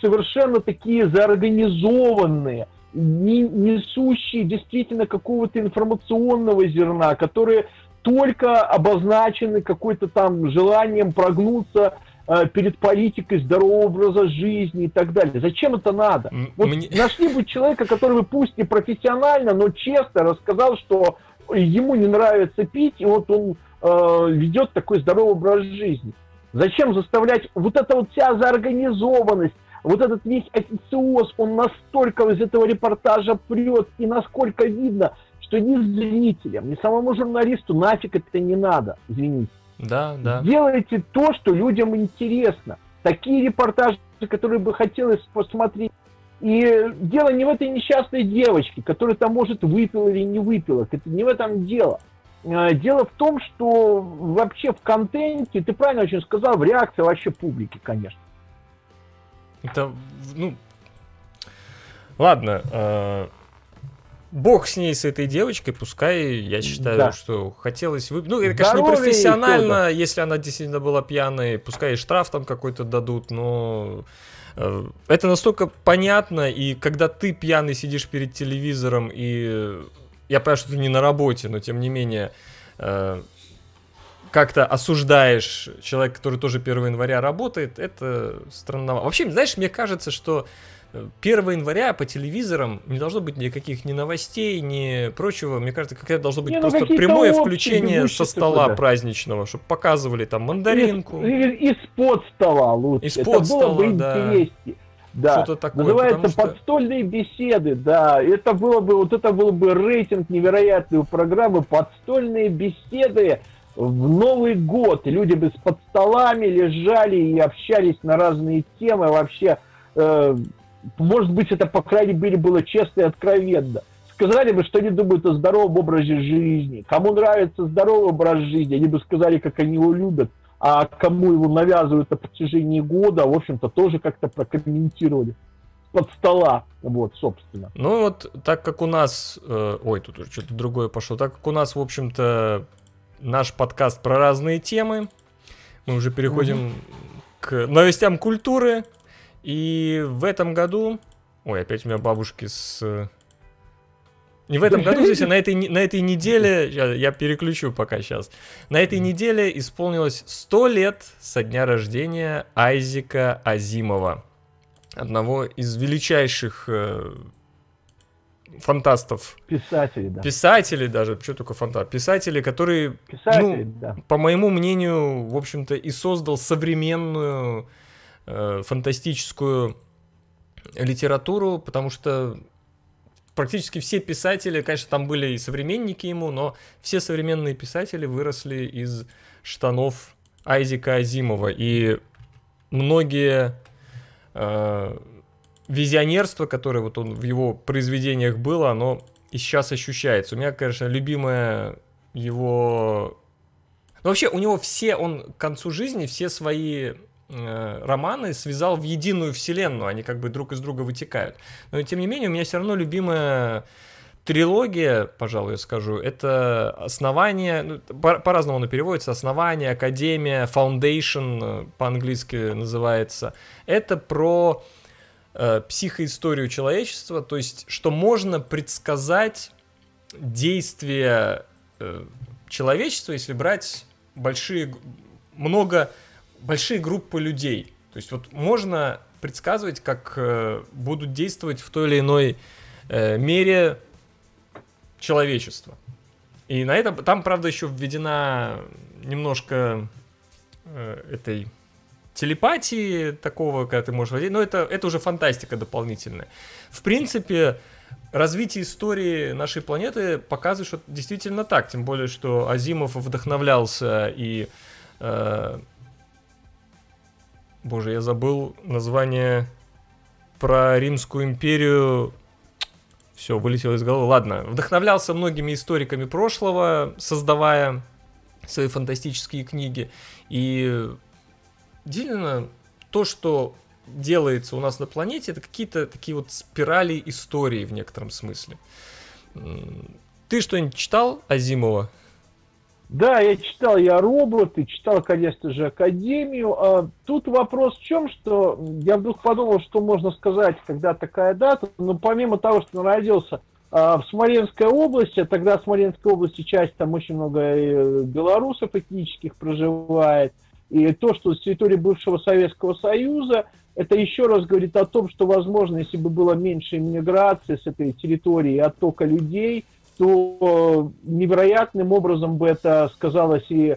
совершенно такие заорганизованные, не, несущие действительно какого-то информационного зерна, которые только обозначены какой-то там желанием прогнуться э, перед политикой здорового образа жизни и так далее. Зачем это надо? Вот Мне... нашли бы человека, который бы пусть не профессионально, но честно рассказал, что ему не нравится пить, и вот он ведет такой здоровый образ жизни. Зачем заставлять вот эта вот вся заорганизованность, вот этот весь официоз, он настолько из этого репортажа прет, и насколько видно, что ни зрителям, ни самому журналисту нафиг это не надо, извините. Да, да. Делайте то, что людям интересно. Такие репортажи, которые бы хотелось посмотреть. И дело не в этой несчастной девочке, которая там, может, выпила или не выпила. Это не в этом дело. Э, дело в том, что вообще в контенте, ты правильно очень сказал, в реакции вообще публики, конечно. Это, ну... Ладно, э, бог с ней, с этой девочкой, пускай, я считаю, да. что хотелось... Вы... Ну, это, конечно, Здоровье непрофессионально, если она действительно была пьяной, пускай и штраф там какой-то дадут, но... Э, это настолько понятно, и когда ты пьяный сидишь перед телевизором, и я понимаю, что ты не на работе, но тем не менее э, как-то осуждаешь человека, который тоже 1 января работает, это странно. Вообще, знаешь, мне кажется, что 1 января по телевизорам не должно быть никаких ни новостей, ни прочего. Мне кажется, какое-то должно быть не, ну, просто прямое включение со стола да. праздничного, чтобы показывали там мандаринку. Из-под стола лучше. Из-под стола, было бы да. интереснее. Да, Что-то такое, называется что... подстольные беседы, да, это было бы, вот это был бы рейтинг невероятной у программы подстольные беседы в Новый год. Люди бы с под столами лежали и общались на разные темы, вообще э, может быть, это, по крайней мере, было честно и откровенно. Сказали бы, что они думают о здоровом образе жизни. Кому нравится здоровый образ жизни, они бы сказали, как они его любят. А кому его навязывают на протяжении года, в общем-то, тоже как-то прокомментировали под стола, вот, собственно. Ну вот, так как у нас, э, ой, тут уже что-то другое пошло, так как у нас, в общем-то, наш подкаст про разные темы, мы уже переходим угу. к новостям культуры, и в этом году... Ой, опять у меня бабушки с... Не в этом году, здесь, а на этой, на этой неделе, я, я переключу пока сейчас, на этой неделе исполнилось 100 лет со дня рождения Айзека Азимова, одного из величайших э, фантастов. Писателей, да. Писателей даже, что только фантаст. Писатели, которые, Писатели, ну, да. по моему мнению, в общем-то, и создал современную э, фантастическую литературу, потому что практически все писатели, конечно, там были и современники ему, но все современные писатели выросли из штанов Айзека Азимова. И многие э, визионерство, которое вот он в его произведениях было, оно и сейчас ощущается. У меня, конечно, любимая его... Ну, вообще, у него все, он к концу жизни все свои романы связал в единую вселенную, они как бы друг из друга вытекают. Но тем не менее, у меня все равно любимая трилогия, пожалуй, я скажу, это основание, ну, по- по-разному оно переводится, основание, академия, foundation э, по-английски называется. Это про э, психоисторию человечества, то есть, что можно предсказать действия э, человечества, если брать большие, много большие группы людей. То есть вот можно предсказывать, как э, будут действовать в той или иной э, мере человечество. И на этом там, правда, еще введена немножко э, этой телепатии такого, когда ты можешь владеть, но это, это уже фантастика дополнительная. В принципе, развитие истории нашей планеты показывает, что действительно так, тем более, что Азимов вдохновлялся и э, Боже, я забыл название про Римскую империю. Все, вылетело из головы. Ладно, вдохновлялся многими историками прошлого, создавая свои фантастические книги. И действительно, то, что делается у нас на планете, это какие-то такие вот спирали истории в некотором смысле. Ты что-нибудь читал Азимова? Да, я читал я роботы, читал, конечно же, Академию. А тут вопрос в чем, что я вдруг подумал, что можно сказать, когда такая дата. Но помимо того, что он родился а, в Смоленской области, а тогда в Смоленской области часть, там очень много белорусов этнических проживает, и то, что с территории бывшего Советского Союза, это еще раз говорит о том, что, возможно, если бы было меньше иммиграции с этой территории и оттока людей – то невероятным образом бы это сказалось и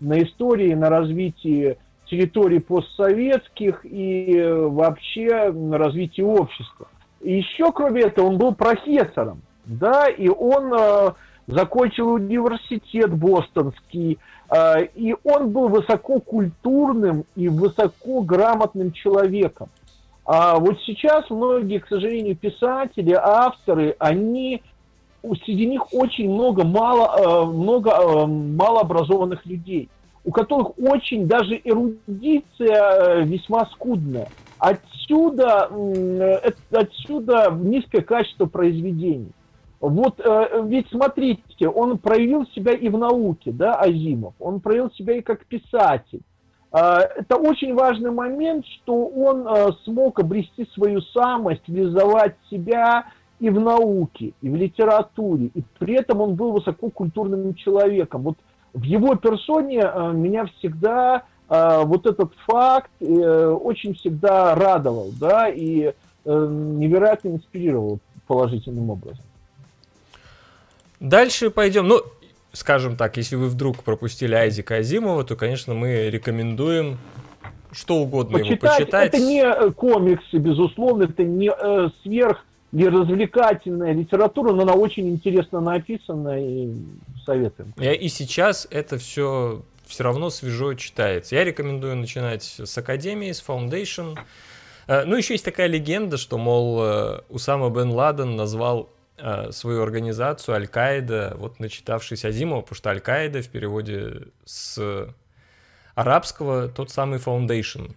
на истории, на развитии территорий постсоветских и вообще на развитии общества. И еще, кроме этого, он был профессором, да, и он э, закончил университет бостонский, э, и он был высококультурным и высокограмотным человеком. А вот сейчас многие, к сожалению, писатели, авторы, они среди них очень много мало, э, много э, малообразованных людей, у которых очень даже эрудиция э, весьма скудная. Отсюда, отсюда низкое качество произведений. Вот ведь смотрите, он проявил себя и в науке, да, Азимов, он проявил себя и как писатель. Это очень важный момент, что он смог обрести свою самость, реализовать себя и в науке, и в литературе, и при этом он был высококультурным человеком. Вот в его персоне э, меня всегда э, вот этот факт э, очень всегда радовал, да, и э, невероятно инспирировал положительным образом. Дальше пойдем. Ну, скажем так, если вы вдруг пропустили Айзека Азимова, то, конечно, мы рекомендуем что угодно почитать, его почитать. Это не э, комиксы, безусловно, это не э, сверх не развлекательная литература, но она очень интересно написана и советуем. Я, и сейчас это все все равно свежо читается. Я рекомендую начинать с Академии, с Foundation. Э, ну, еще есть такая легенда, что, мол, э, Усама бен Ладен назвал Э, свою организацию Аль-Каида, вот начитавшись Азимова, потому что Аль-Каида в переводе с арабского тот самый Foundation.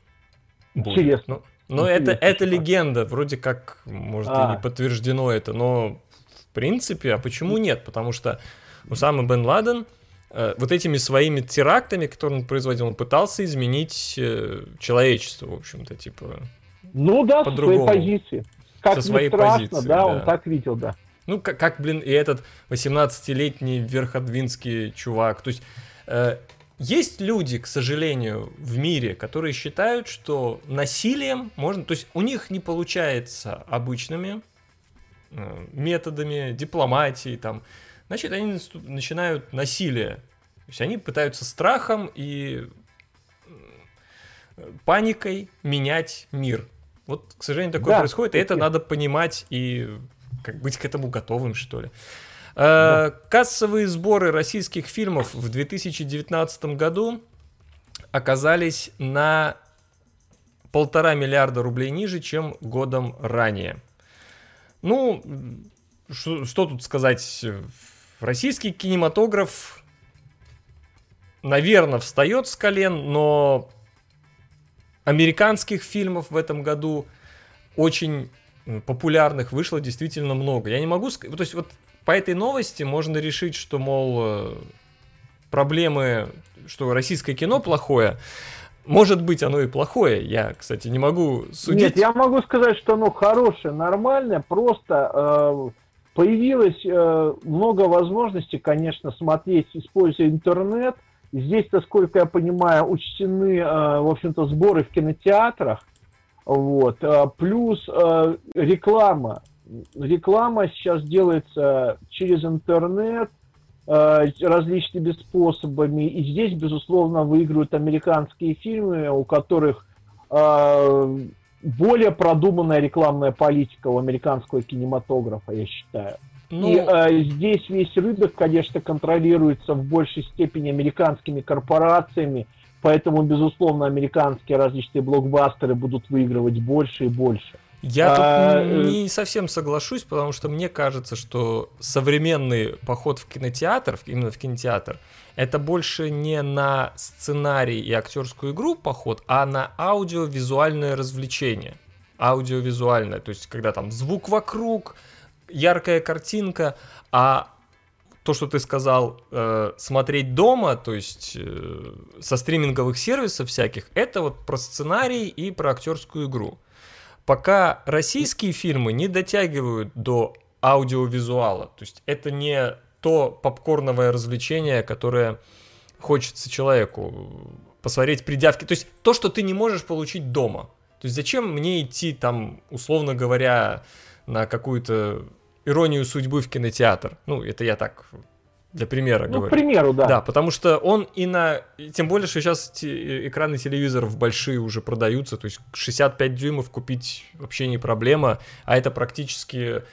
Будет. Интересно. Ну, но это, это легенда, вроде как, может, а. и не подтверждено это, но в принципе, а почему нет? Потому что Усама бен Ладен э, вот этими своими терактами, которые он производил, он пытался изменить э, человечество, в общем-то, типа. Ну да, по своей позиции. Как со своей страшно, позиции, да, да, он так видел, да. Ну, как, как блин, и этот 18-летний верходвинский чувак. То есть э, есть люди, к сожалению, в мире, которые считают, что насилием можно... То есть у них не получается обычными э, методами дипломатии, там, значит, они начинают насилие. То есть они пытаются страхом и э, паникой менять мир. Вот, к сожалению, такое да, происходит, и это надо понимать и как быть к этому готовым, что ли. Да. Э, кассовые сборы российских фильмов в 2019 году оказались на полтора миллиарда рублей ниже, чем годом ранее. Ну, что, что тут сказать? Российский кинематограф, наверное, встает с колен, но американских фильмов в этом году очень популярных вышло действительно много. Я не могу сказать, то есть вот по этой новости можно решить, что, мол, э, проблемы, что российское кино плохое, может быть, оно и плохое. Я, кстати, не могу судить. Нет, я могу сказать, что оно хорошее, нормальное. Просто э, появилось э, много возможностей, конечно, смотреть, используя интернет. Здесь, насколько я понимаю, учтены, э, в общем-то, сборы в кинотеатрах. Вот. А, плюс а, реклама. Реклама сейчас делается через интернет, а, различными способами. И здесь, безусловно, выигрывают американские фильмы, у которых более продуманная рекламная политика у американского кинематографа, я считаю. Ну... И э, здесь весь рынок, конечно, контролируется в большей степени американскими корпорациями, Поэтому, безусловно, американские различные блокбастеры будут выигрывать больше и больше. Я а, тут э, не совсем соглашусь, потому что мне кажется, что современный поход в кинотеатр, именно в кинотеатр, это больше не на сценарий и актерскую игру поход, а на аудиовизуальное развлечение. Аудиовизуальное, то есть когда там звук вокруг, яркая картинка, а то, что ты сказал, э, смотреть дома, то есть э, со стриминговых сервисов всяких, это вот про сценарий и про актерскую игру. Пока российские фильмы не дотягивают до аудиовизуала, то есть это не то попкорновое развлечение, которое хочется человеку посмотреть, придя в... То есть то, что ты не можешь получить дома. То есть зачем мне идти там, условно говоря, на какую-то иронию судьбы в кинотеатр. Ну, это я так для примера ну, говорю. к примеру, да. Да, потому что он и на... Тем более, что сейчас те, экраны телевизоров большие уже продаются, то есть 65 дюймов купить вообще не проблема, а это практически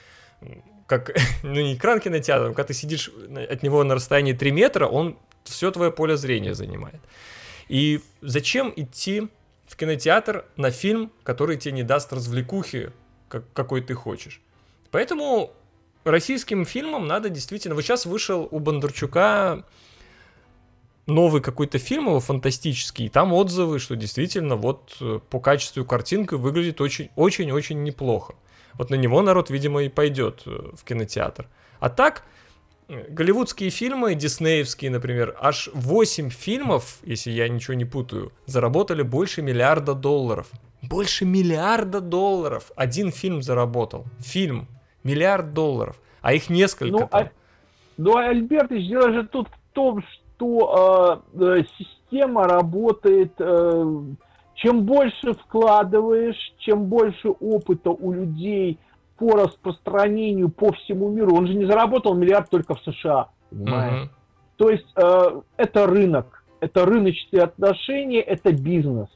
как, ну не экран кинотеатра, когда ты сидишь от него на расстоянии 3 метра, он все твое поле зрения занимает. И зачем идти в кинотеатр на фильм, который тебе не даст развлекухи, как, какой ты хочешь? Поэтому российским фильмам надо действительно... Вот сейчас вышел у Бондарчука новый какой-то фильм его фантастический, и там отзывы, что действительно вот э, по качеству картинка выглядит очень-очень-очень неплохо. Вот на него народ, видимо, и пойдет э, в кинотеатр. А так, э, голливудские фильмы, диснеевские, например, аж 8 фильмов, если я ничего не путаю, заработали больше миллиарда долларов. Больше миллиарда долларов один фильм заработал. Фильм. Миллиард долларов. А их несколько. Ну, а, ну Альбертович, дело же тут в том, что э, э, система работает... Э, чем больше вкладываешь, чем больше опыта у людей по распространению по всему миру, он же не заработал миллиард только в США, понимаешь? Mm-hmm. То есть э, это рынок, это рыночные отношения, это бизнес.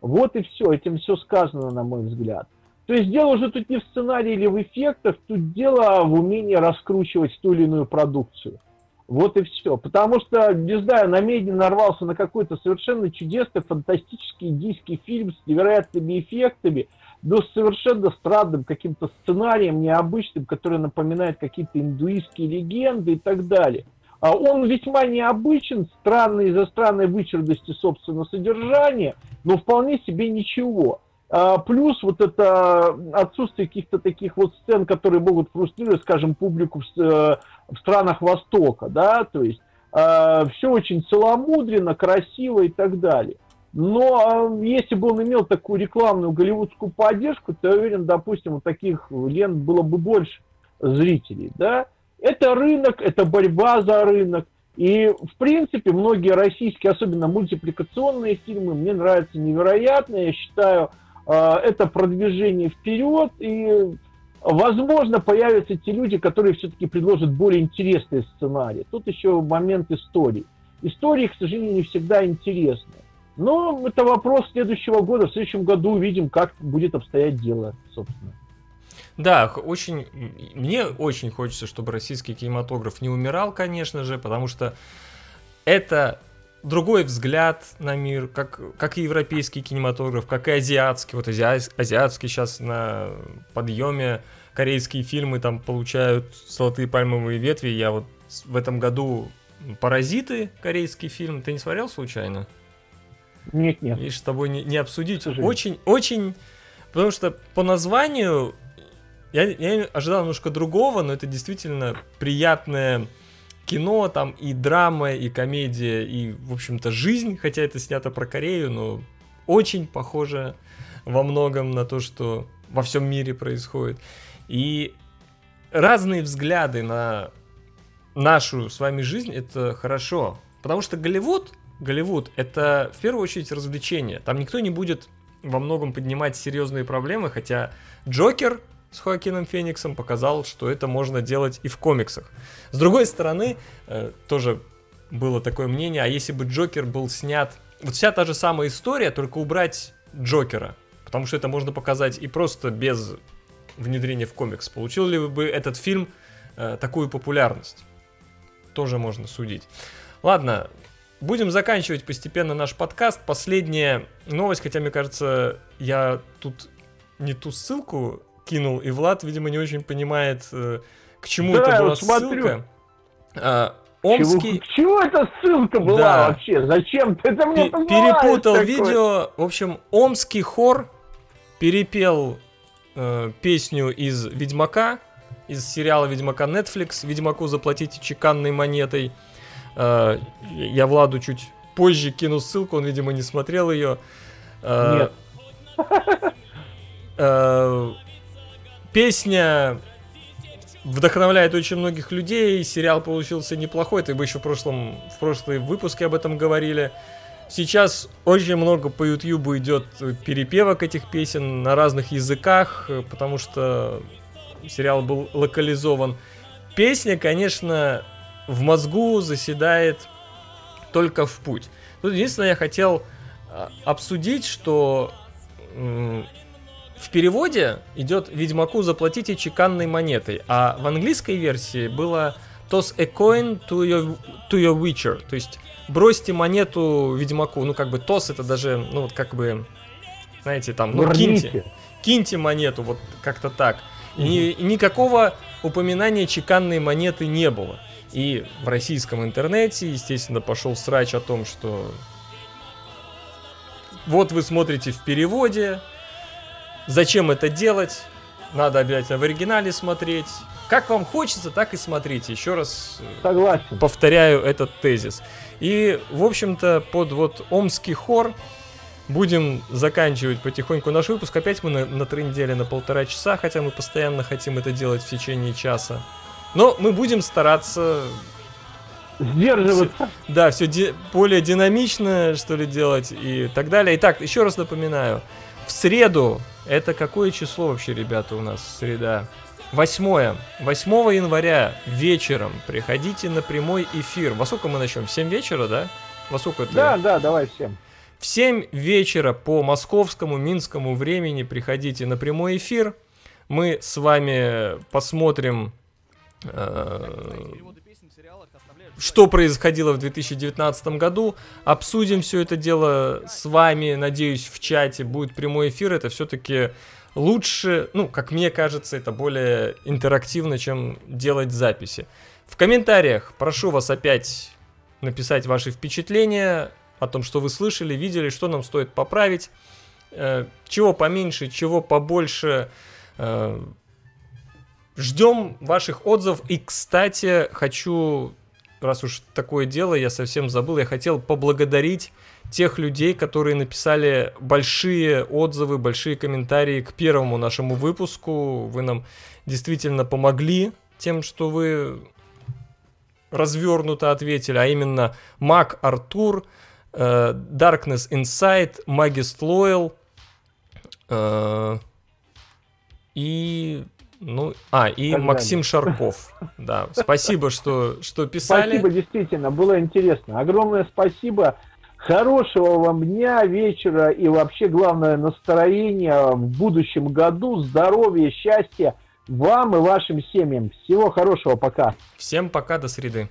Вот и все, этим все сказано, на мой взгляд. То есть дело уже тут не в сценарии или в эффектах, тут дело в умении раскручивать ту или иную продукцию. Вот и все. Потому что, не знаю, на медне нарвался на какой-то совершенно чудесный, фантастический индийский фильм с невероятными эффектами, но с совершенно странным каким-то сценарием необычным, который напоминает какие-то индуистские легенды и так далее. А он весьма необычен, странный из-за странной вычурности собственного содержания, но вполне себе ничего. А, плюс вот это отсутствие каких-то таких вот сцен, которые могут фрустрировать, скажем, публику в, э, в странах Востока, да, то есть э, все очень целомудренно, красиво и так далее. Но э, если бы он имел такую рекламную голливудскую поддержку, то я уверен, допустим, у таких лент было бы больше зрителей, да. Это рынок, это борьба за рынок. И, в принципе, многие российские, особенно мультипликационные фильмы, мне нравятся невероятно. Я считаю, это продвижение вперед, и, возможно, появятся те люди, которые все-таки предложат более интересные сценарии. Тут еще момент истории. Истории, к сожалению, не всегда интересны. Но это вопрос следующего года. В следующем году увидим, как будет обстоять дело, собственно. Да, очень, мне очень хочется, чтобы российский кинематограф не умирал, конечно же, потому что это другой взгляд на мир, как, как и европейский кинематограф, как и азиатский. Вот ази, азиатский сейчас на подъеме, корейские фильмы там получают золотые пальмовые ветви. Я вот в этом году «Паразиты», корейский фильм, ты не смотрел случайно? Нет, нет. И с тобой не, не обсудить. Очень, очень... Потому что по названию я, я ожидал немножко другого, но это действительно приятное кино, там и драма, и комедия, и, в общем-то, жизнь, хотя это снято про Корею, но очень похоже во многом на то, что во всем мире происходит. И разные взгляды на нашу с вами жизнь это хорошо. Потому что Голливуд, Голливуд это в первую очередь развлечение. Там никто не будет во многом поднимать серьезные проблемы, хотя Джокер с Хоакином Фениксом показал, что это можно делать и в комиксах. С другой стороны, э, тоже было такое мнение, а если бы Джокер был снят... Вот вся та же самая история, только убрать Джокера. Потому что это можно показать и просто без внедрения в комикс. Получил ли бы этот фильм э, такую популярность? Тоже можно судить. Ладно, будем заканчивать постепенно наш подкаст. Последняя новость, хотя мне кажется, я тут не ту ссылку кинул, и Влад, видимо, не очень понимает, э, к чему да, это была ссылка. А, Омский... Чего, чему эта ссылка была да. вообще? Зачем ты это мне П- Перепутал такое? видео. В общем, Омский хор перепел э, песню из Ведьмака, из сериала Ведьмака Netflix. Ведьмаку заплатите чеканной монетой. Э, я Владу чуть позже кину ссылку, он, видимо, не смотрел ее. Э, Нет. Э, Песня вдохновляет очень многих людей, сериал получился неплохой, это мы еще в прошлом, в прошлые выпуске об этом говорили. Сейчас очень много по YouTube идет перепевок этих песен на разных языках, потому что сериал был локализован. Песня, конечно, в мозгу заседает только в путь. Тут единственное, я хотел а, обсудить, что в переводе идет «Ведьмаку заплатите чеканной монетой», а в английской версии было «Toss a coin to your, to your witcher», то есть бросьте монету Ведьмаку, ну как бы «toss» это даже, ну вот как бы, знаете, там, ну киньте, киньте монету, вот как-то так. И, и никакого упоминания чеканной монеты не было. И в российском интернете, естественно, пошел срач о том, что вот вы смотрите в переводе, зачем это делать, надо обязательно в оригинале смотреть. Как вам хочется, так и смотрите. Еще раз э, Согласен. повторяю этот тезис. И, в общем-то, под вот омский хор будем заканчивать потихоньку наш выпуск. Опять мы на, три недели, на полтора часа, хотя мы постоянно хотим это делать в течение часа. Но мы будем стараться сдерживаться. Да, все ди- более динамично, что ли, делать и так далее. Итак, еще раз напоминаю, в среду, это какое число вообще, ребята, у нас среда? Восьмое. 8 января вечером приходите на прямой эфир. Во сколько мы начнем? В 7 вечера, да? Во сколько это? Да, да, давай всем. В 7 вечера по московскому, минскому времени приходите на прямой эфир. Мы с вами посмотрим э, что происходило в 2019 году. Обсудим все это дело с вами. Надеюсь, в чате будет прямой эфир. Это все-таки лучше, ну, как мне кажется, это более интерактивно, чем делать записи. В комментариях прошу вас опять написать ваши впечатления о том, что вы слышали, видели, что нам стоит поправить, э, чего поменьше, чего побольше. Э, ждем ваших отзывов. И, кстати, хочу раз уж такое дело, я совсем забыл, я хотел поблагодарить тех людей, которые написали большие отзывы, большие комментарии к первому нашему выпуску. Вы нам действительно помогли тем, что вы развернуто ответили, а именно Мак Артур, э, Darkness Inside, Magist Loyal и ну, а, и так Максим. Шарков. Да, спасибо, что, что писали. Спасибо, действительно, было интересно. Огромное спасибо. Хорошего вам дня, вечера и вообще, главное, настроения в будущем году, здоровья, счастья вам и вашим семьям. Всего хорошего, пока. Всем пока, до среды.